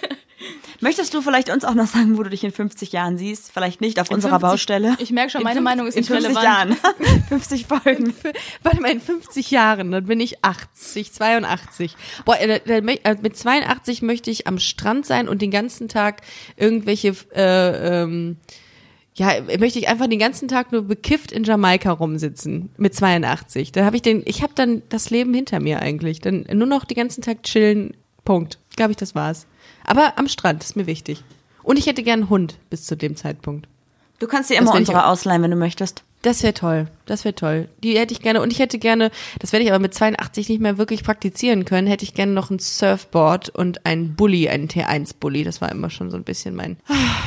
Möchtest du vielleicht uns auch noch sagen, wo du dich in 50 Jahren siehst? Vielleicht nicht auf unserer 50 Baustelle. Ich merke schon, meine fünf- Meinung ist in nicht 50 relevant. Jahren. 50 Folgen. Warte mal, in 50 Jahren, dann bin ich 80, 82. Boah, äh, äh, mit 82 möchte ich am Strand sein und den ganzen Tag irgendwelche, äh, ähm, ja, möchte ich einfach den ganzen Tag nur bekifft in Jamaika rumsitzen mit 82. Da habe ich den, ich habe dann das Leben hinter mir eigentlich. Dann nur noch den ganzen Tag chillen. Punkt. Glaube ich, das war's. Aber am Strand ist mir wichtig. Und ich hätte gern einen Hund bis zu dem Zeitpunkt. Du kannst dir immer ich unsere auch. ausleihen, wenn du möchtest. Das wäre toll. Das wäre toll. Die hätte ich gerne. Und ich hätte gerne, das werde ich aber mit 82 nicht mehr wirklich praktizieren können, hätte ich gerne noch ein Surfboard und einen Bulli, einen T1-Bulli. Das war immer schon so ein bisschen mein.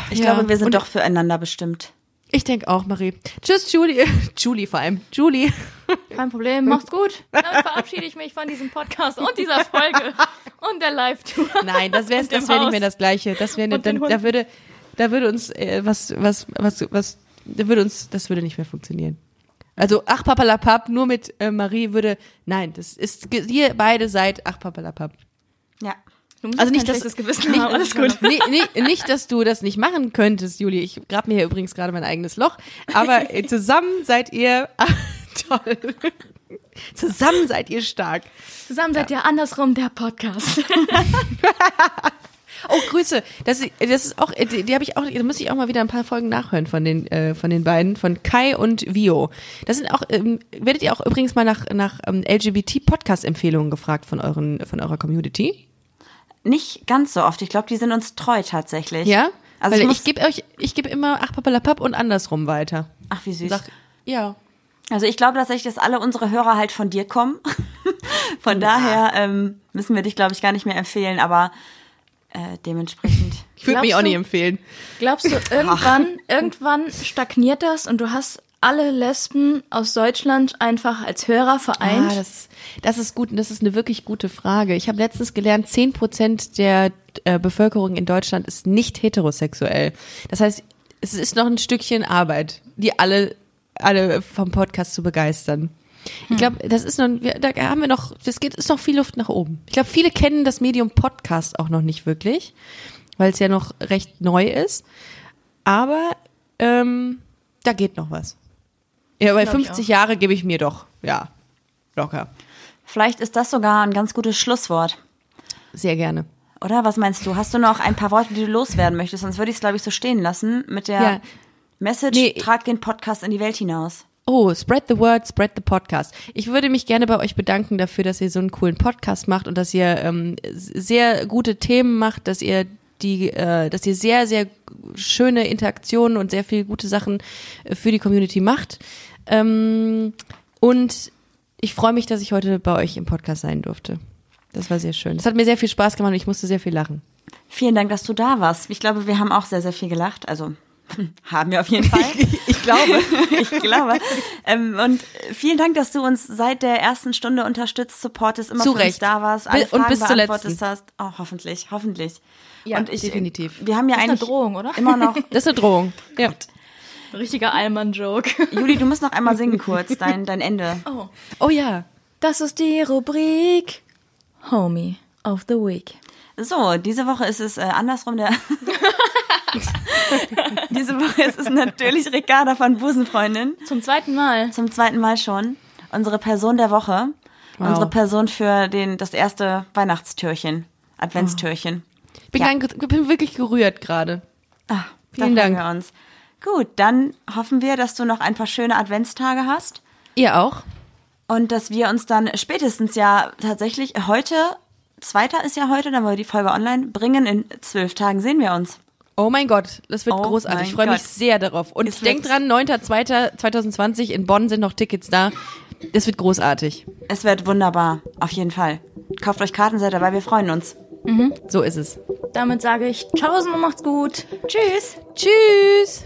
Ich Ja. glaube, wir sind Und- doch füreinander bestimmt. Ich denke auch, Marie. Tschüss, Julie. Julie vor allem. Julie. Kein Problem, macht's gut. Damit verabschiede ich mich von diesem Podcast und dieser Folge und der Live-Tour. Nein, das wäre das wäre nicht mehr das Gleiche. Das wäre dann, Hund. da würde, da würde uns äh, was, was, was, was, da würde uns, das würde nicht mehr funktionieren. Also ach papalapap, nur mit äh, Marie würde, nein, das ist, ihr beide seid ach papalapap. Ja. Du musst Also nicht, dass schlechtes Gewissen haben, alles gut. Nee, nee, nicht, dass du das nicht machen könntest, Juli. Ich grab mir hier übrigens gerade mein eigenes Loch. Aber äh, zusammen seid ihr ah, toll. Zusammen seid ihr stark. Zusammen seid ihr andersrum der Podcast. Oh, Grüße. Das, ist- das ist auch, die, die habe ich auch, da muss ich auch mal wieder ein paar Folgen nachhören von den, äh, von den beiden, von Kai und Vio. Das sind auch, ähm, werdet ihr auch übrigens mal nach, nach ähm, LGBT-Podcast-Empfehlungen gefragt von euren, von eurer Community? Nicht ganz so oft. Ich glaube, die sind uns treu tatsächlich. Ja? Also Weil ich, ich, gebe euch, ich gebe immer ach papalapap und andersrum weiter. Ach, wie süß. Sag, ja. Also ich glaube tatsächlich, dass alle unsere Hörer halt von dir kommen. von daher ähm, müssen wir dich, glaube ich, gar nicht mehr empfehlen, aber äh, dementsprechend. Ich würde mich auch nicht du- empfehlen. Glaubst du, irgendwann, irgendwann stagniert das und du hast alle Lesben aus Deutschland einfach als Hörer vereint? Ah, das, das ist gut, das ist eine wirklich gute Frage. Ich habe letztens gelernt, 10 Prozent der äh, Bevölkerung in Deutschland ist nicht heterosexuell. Das heißt, es ist noch ein Stückchen Arbeit, die alle, alle vom Podcast zu begeistern. Ich glaube, das ist noch, da haben wir noch, das geht, ist noch viel Luft nach oben. Ich glaube, viele kennen das Medium Podcast auch noch nicht wirklich, weil es ja noch recht neu ist. Aber ähm, da geht noch was. Ja, bei Glaub ich 50 Jahre gebe ich mir doch, ja, locker. Vielleicht ist das sogar ein ganz gutes Schlusswort. Sehr gerne. Oder was meinst du? Hast du noch ein paar Worte, die du loswerden möchtest? Sonst würde ich es, glaube ich, so stehen lassen mit der Ja. Message, Nee. trag den Podcast in die Welt hinaus. Oh, spread the word, spread the podcast. Ich würde mich gerne bei euch bedanken dafür, dass ihr so einen coolen Podcast macht und dass ihr ähm, sehr gute Themen macht, dass ihr die, äh, dass ihr sehr, sehr schöne Interaktionen und sehr viel gute Sachen äh, für die Community macht. Ähm, und ich freue mich, dass ich heute bei euch im Podcast sein durfte. Das war sehr schön. Das hat mir sehr viel Spaß gemacht und ich musste sehr viel lachen. Vielen Dank, dass du da warst. Ich glaube, wir haben auch sehr, sehr viel gelacht. Also haben wir auf jeden Fall. Ich glaube. ich glaube. Ähm, und vielen Dank, dass du uns seit der ersten Stunde unterstützt, supportest, immer Zu für uns Recht. da warst, alle Bi- und Fragen bis letzten. hast. Oh, hoffentlich, hoffentlich. Ja, und ich, definitiv. Wir haben ja Das ist eine Drohung, oder? immer noch. Das ist eine Drohung. Ja. Richtiger Allmann-Joke. Juli, du musst noch einmal singen kurz, dein, dein Ende. Oh. Oh ja. Das ist die Rubrik Homie of the Week. So, diese Woche ist es äh, andersrum. Der diese Woche ist es natürlich Ricarda von Busenfreundin. Zum zweiten Mal. Zum zweiten Mal schon. Unsere Person der Woche. Wow. Unsere Person für den, das erste Weihnachtstürchen. Adventstürchen. Ich bin, Ja. ganz- bin wirklich gerührt gerade. Ah, Vielen Dank. wir uns. Gut, dann hoffen wir, dass du noch ein paar schöne Adventstage hast Ihr auch? und dass wir uns dann spätestens ja tatsächlich heute, zweiter ist ja heute, dann wollen wir die Folge online bringen. In zwölf Tagen sehen wir uns. Oh mein Gott, das wird Oh großartig. Ich freue mich sehr darauf. Und Es denkt wird- dran, 9.2.2020 in Bonn sind noch Tickets da. Das wird großartig. Es wird wunderbar, auf jeden Fall. Kauft euch Karten, seid dabei, wir freuen uns. So ist es. Damit sage ich Tschaußen und macht's gut. Tschüss. Tschüss.